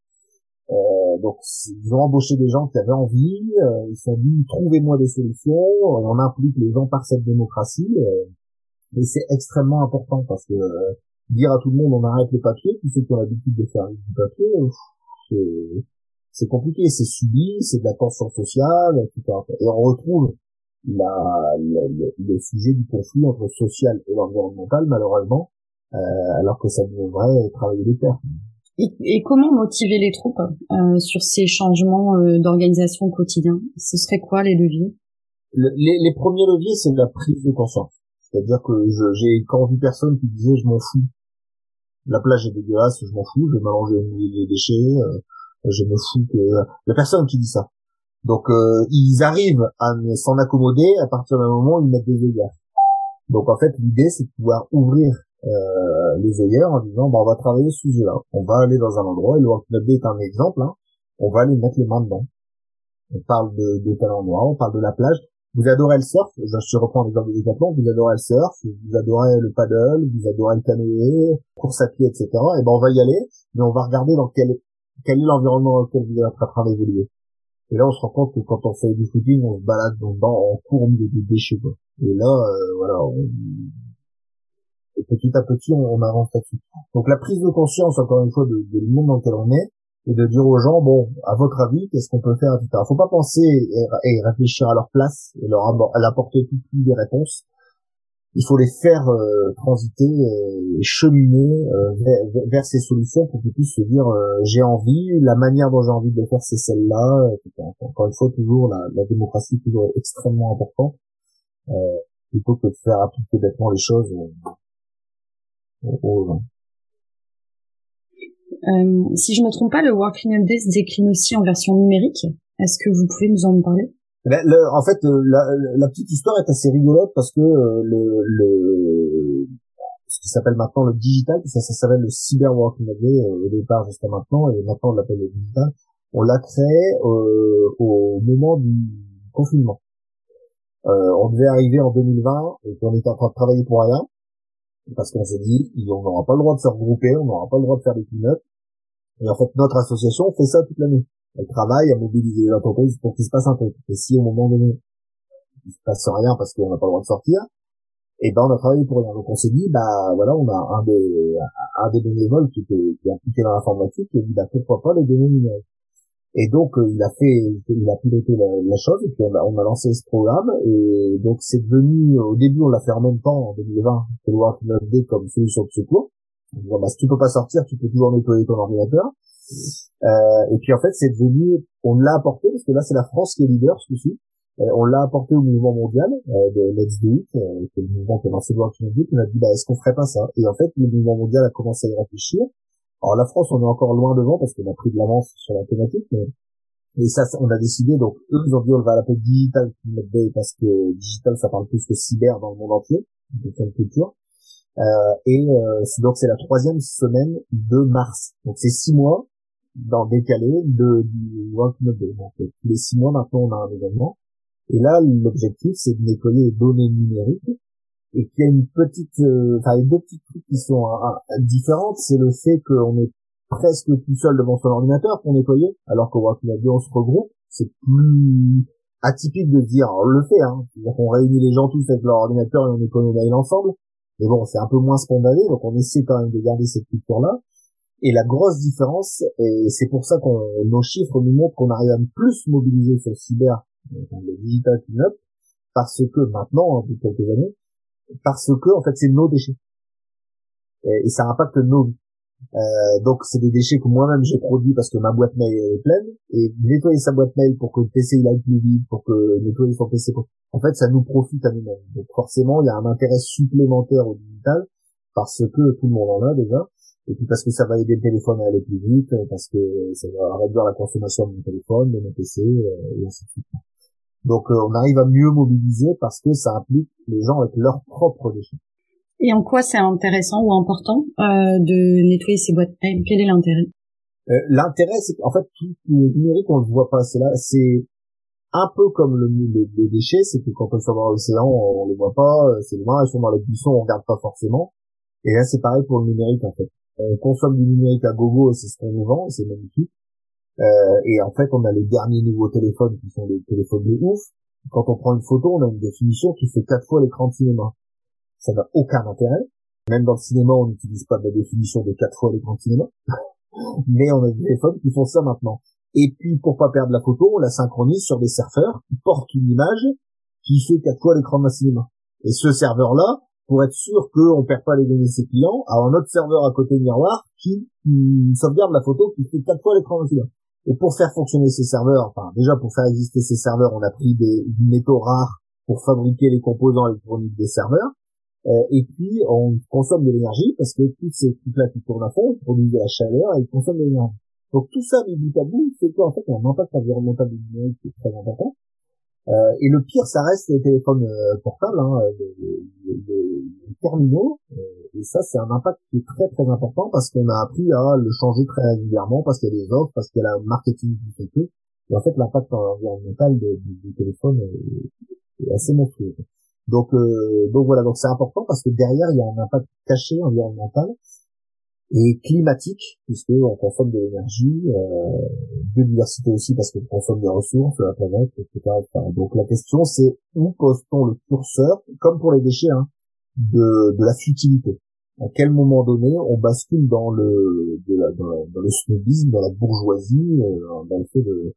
Euh, donc ils ont embauché des gens qui avaient envie, euh, ils sont dit trouvez-moi des solutions, on implique les gens par cette démocratie, euh, et c'est extrêmement important parce que dire à tout le monde on arrête les papiers, tous ceux qui ont l'habitude de faire du papier, c'est compliqué, c'est subi, c'est de la tension sociale, etc. Et on retrouve la, le sujet du conflit entre social et environnemental malheureusement, alors que ça devrait travailler les terres. Et, comment motiver les troupes euh, sur ces changements euh, d'organisation quotidien? Ce serait quoi les leviers? Les, les, premiers leviers, c'est la prise de conscience. C'est-à-dire que j'ai quand vu personne qui disait je m'en fous. La plage est dégueulasse, je m'en fous, je vais m'allonger les déchets, euh, je me fous que... La personne qui dit ça. Donc euh, ils arrivent à s'en accommoder à partir d'un moment où ils mettent des œillères. Donc en fait l'idée c'est de pouvoir ouvrir euh, les œillères en disant bah, on va travailler ce sujet-là. On va aller dans un endroit, et le World est un exemple, hein, on va aller mettre les mains dedans. On parle de, de tel endroit, on parle de la plage. Vous adorez le surf, je reprends l'exemple Décathlon, vous adorez le surf, vous adorez le paddle, vous adorez le canoë, course à pied, etc. Et ben on va y aller, mais on va regarder dans quel quel est l'environnement dans lequel vous êtes en train d'évoluer. Et là, on se rend compte que quand on fait du footing, on se balade dedans, on court au milieu des déchets. Quoi. Et là, euh, voilà, et petit à petit, on, avance là-dessus. Donc la prise de conscience, encore une fois, de, de, monde dans lequel on est, et de dire aux gens, bon, à votre avis, qu'est-ce qu'on peut faire, etc. Faut pas penser et, réfléchir à leur place et leur apporter toutes les réponses. Il faut les faire euh, transiter et cheminer euh, vers, ces solutions pour qu'ils puissent se dire euh, j'ai envie, la manière dont j'ai envie de le faire c'est celle-là. Encore une fois, toujours la, la démocratie est toujours extrêmement importante plutôt que de faire appliquer bêtement les choses aux gens. Euh, si je me trompe pas, le Working Update se décline aussi en version numérique. Est-ce que vous pouvez nous en parler? Ben, En fait, euh, la, la, petite histoire est assez rigolote parce que euh, le, le ce qui s'appelle maintenant le digital, ça, ça s'appelle le cyber Working Update au départ jusqu'à maintenant, et maintenant on l'appelle le digital. On l'a créé au moment du confinement. on devait arriver en 2020 et on était en train de travailler pour rien parce qu'on s'est dit on n'aura pas le droit de se regrouper, on n'aura pas le droit de faire des clean et en fait, notre association fait ça toute l'année. Elle travaille à mobiliser les entreprises pour qu'il se passe un truc. Et si au moment donné, il se passe rien parce qu'on n'a pas le droit de sortir, et eh ben on a travaillé pour rien. Donc on s'est dit, bah voilà, on a un des un des bénévoles qui était qui est impliqué dans l'informatique a dit bah pourquoi pas les données numériques. Et donc euh, il a fait, il a piloté la, la, chose et puis on a, on a lancé ce programme et donc c'est devenu au début on l'a fait en même temps en 2020 que le Work comme solution de secours bah, si tu peux pas sortir, tu peux toujours nettoyer ton ordinateur. Euh, et puis en fait, c'est devenu, on l'a apporté parce que là, c'est la France qui est leader ce coup-ci. Euh, on l'a apporté au mouvement mondial euh, de Let's Do It, qui le mouvement qui a lancé le Working On a dit, bah, est-ce qu'on ferait pas ça? Et en fait, le mouvement mondial a commencé à y réfléchir. Alors la France, on est encore loin devant parce qu'on a pris de l'avance sur la thématique, mais et ça, on a décidé, donc eux, ils ont dit on va l'appeler Digital parce que digital, ça parle plus que cyber dans le monde entier, de culture. Euh, et euh, donc c'est la troisième semaine de mars. Donc c'est six mois dans décalé de du 29 Donc tous les six mois maintenant on a un événement. Et là l'objectif c'est de nettoyer les données numériques et qu'il y a une petite, euh, enfin deux petits trucs qui sont différentes. C'est le fait qu'on est presque tout seul devant son ordinateur pour nettoyer, alors qu'au Working on se regroupe. C'est plus atypique de dire, on le fait, hein. C'est-à-dire qu'on réunit les gens tous avec leur ordinateur et on nos mails ensemble. Mais bon, c'est un peu moins spontané, donc on essaie quand même de garder cette culture-là. Et la grosse différence, et c'est pour ça qu'on nos chiffres nous montrent qu'on arrive à plus mobiliser sur le cyber, le digital cleanup, parce que maintenant, depuis quelques années, parce que en fait c'est nos déchets. Et, ça impacte nos vies. Euh, donc c'est des déchets que moi-même j'ai produits parce que ma boîte mail est pleine et nettoyer sa boîte mail pour que le PC il aille plus vite, pour que nettoyer son PC, en fait ça nous profite à nous-mêmes. Donc forcément il y a un intérêt supplémentaire au digital parce que tout le monde en a déjà et puis parce que ça va aider le téléphone à aller plus vite, parce que ça va réduire la consommation de mon téléphone, de mon PC euh, et ainsi de suite. Donc euh, on arrive à mieux mobiliser parce que ça implique les gens avec leurs propres déchets. Et en quoi c'est intéressant ou important euh, de nettoyer ces boîtes mail? Quel est l'intérêt? Euh, L'intérêt, c'est qu'en fait, tout le numérique, on le voit pas. C'est là, c'est un peu comme le, les, déchets, c'est que quand on sort dans l'océan, on, les voit pas. Euh, c'est loin, ils sont dans les buissons, on regarde pas forcément. Et là, c'est pareil pour le numérique, en fait. On consomme du numérique à gogo, c'est ce qu'on nous vend, c'est magnifique. Euh, et en fait, on a les derniers nouveaux téléphones qui sont des téléphones de ouf. Quand on prend une photo, on a une définition qui fait quatre fois l'écran de cinéma ça n'a aucun intérêt. Même dans le cinéma, on n'utilise pas de la définition de quatre fois l'écran de cinéma. Mais on a des téléphones qui font ça maintenant. Et puis, pour pas perdre la photo, on la synchronise sur des serveurs qui portent une image qui fait quatre fois l'écran de cinéma. Et ce serveur-là, pour être sûr qu'on perd pas les données de ses clients, a un autre serveur à côté miroir qui, sauvegarde la photo qui fait quatre fois l'écran de. Et pour faire fonctionner ces serveurs, enfin, déjà pour faire exister ces serveurs, on a pris des métaux rares pour fabriquer les composants électroniques des serveurs. Euh, et puis, on consomme de l'énergie parce que tous ces trucs-là qui tournent à fond, produisent de la chaleur et ils consomment de l'énergie. Donc tout ça, mis bout à bout, c'est quoi? En fait un impact environnemental du numérique qui est très important. Euh, et le pire, ça reste les téléphones euh, portables, hein, les, terminaux. Euh, et ça, c'est un impact qui est très très important parce qu'on a appris à le changer très régulièrement, parce qu'il y a des offres, parce qu'il y a le marketing qui fait que. Et en fait, l'impact environnemental du téléphone est, est assez monstrueux. Donc, euh, donc voilà, donc c'est important parce que derrière il y a un impact caché environnemental et climatique puisque on consomme de l'énergie, euh, biodiversité aussi parce qu'on consomme des ressources, la planète, etc. Donc la question c'est où pose-t-on le curseur, comme pour les déchets, hein. de, de la futilité? À quel moment donné on bascule dans le de la, dans, le snobisme, dans la bourgeoisie, euh, dans le fait de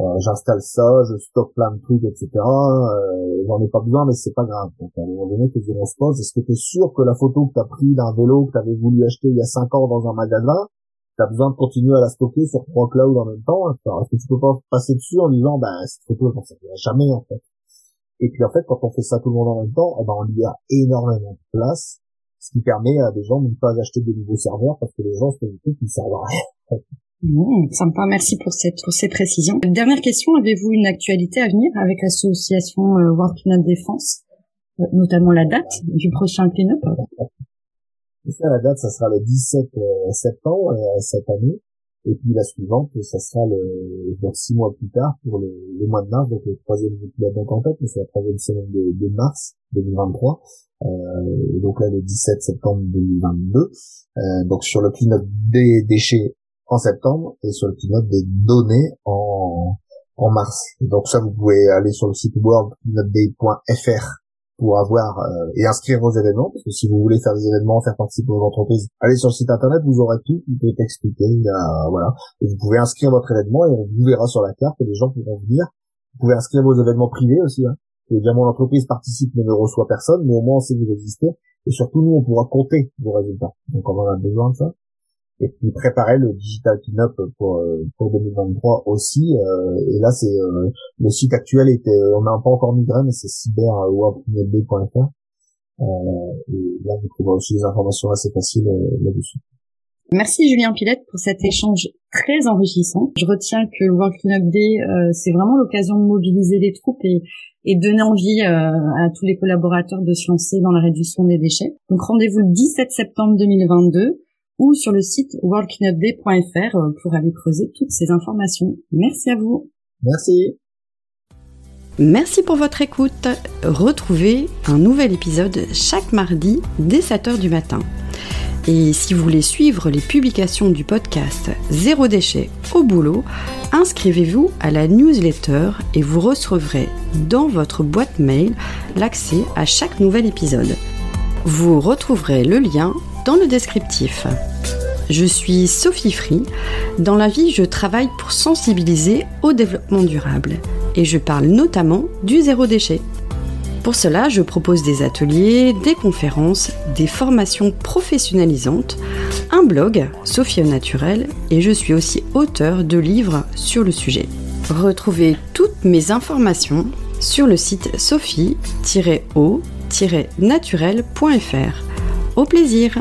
euh, j'installe ça, je stocke plein de trucs, etc. Euh, J'en ai pas besoin, mais c'est pas grave. Donc à un moment donné, que on se pose, est-ce que tu es sûr que la photo que tu as pris d'un vélo que tu avais voulu acheter il y a cinq ans dans un magasin, tu as besoin de continuer à la stocker sur trois clouds en même temps Est-ce que tu peux pas passer dessus en disant, bah cette photo, elle ne jamais en fait? Et puis en fait, quand on fait ça tout le monde en même temps, eh ben, on a énormément de place, ce qui permet à des gens de ne pas acheter de nouveaux serveurs parce que les gens font des trucs qui servent à rien. Mmh, sympa, merci pour cette pour ces précisions. Dernière question, avez-vous une actualité à venir avec l'association euh, World Cleanup Défense, euh, notamment la date du prochain clean-up? La date, ça sera le 17 euh, septembre cette année, et puis la suivante, ça sera le donc six mois plus tard pour le, mois de mars, donc le troisième donc en fait, c'est la troisième semaine de, de mars 2023. Euh, donc là le 17 septembre 2022. Euh, donc sur le clean-up des déchets en septembre et sur le pilote des données en, en mars. donc ça, vous pouvez aller sur le site worldcleanupday.fr pour avoir euh, et inscrire vos événements parce que si vous voulez faire des événements, faire participer vos entreprises, allez sur le site internet, vous aurez tout qui peut expliqué. voilà, et vous pouvez inscrire votre événement et on vous verra sur la carte et les gens pourront venir. Vous pouvez inscrire vos événements privés aussi. Hein. Bien mon entreprise participe mais ne reçoit personne, mais au moins on sait que vous existez et surtout nous on pourra compter vos résultats. Donc on en a besoin de ça et puis préparer le digital cleanup pour euh, pour 2023 aussi euh, et là c'est euh, le site actuel était on n'a pas encore migré mais c'est cyberworldcleanup.fr et là vous trouverez aussi des informations assez faciles là-dessus. Merci Julien Pilette pour cet échange très enrichissant. Je retiens que World Cleanup Day, c'est vraiment l'occasion de mobiliser les troupes et, et donner envie à tous les collaborateurs de se lancer dans la réduction des déchets. Donc rendez-vous le 17 septembre 2022 ou sur le site worldcleanupday.fr euh, pour aller creuser toutes ces informations. Merci à vous. Merci. Merci pour votre écoute. Retrouvez un nouvel épisode chaque mardi dès 7h du matin. Et si vous voulez suivre les publications du podcast Zéro déchet au boulot, inscrivez-vous à la newsletter et vous recevrez dans votre boîte mail l'accès à chaque nouvel épisode. Vous retrouverez le lien dans le descriptif. Je suis Sophie Free. Dans la vie, je travaille pour sensibiliser au développement durable et je parle notamment du zéro déchet. Pour cela, je propose des ateliers, des conférences, des formations professionnalisantes, un blog, Sophie naturel, et je suis aussi auteur de livres sur le sujet. Retrouvez toutes mes informations sur le site sophie-o-naturel.fr. Au plaisir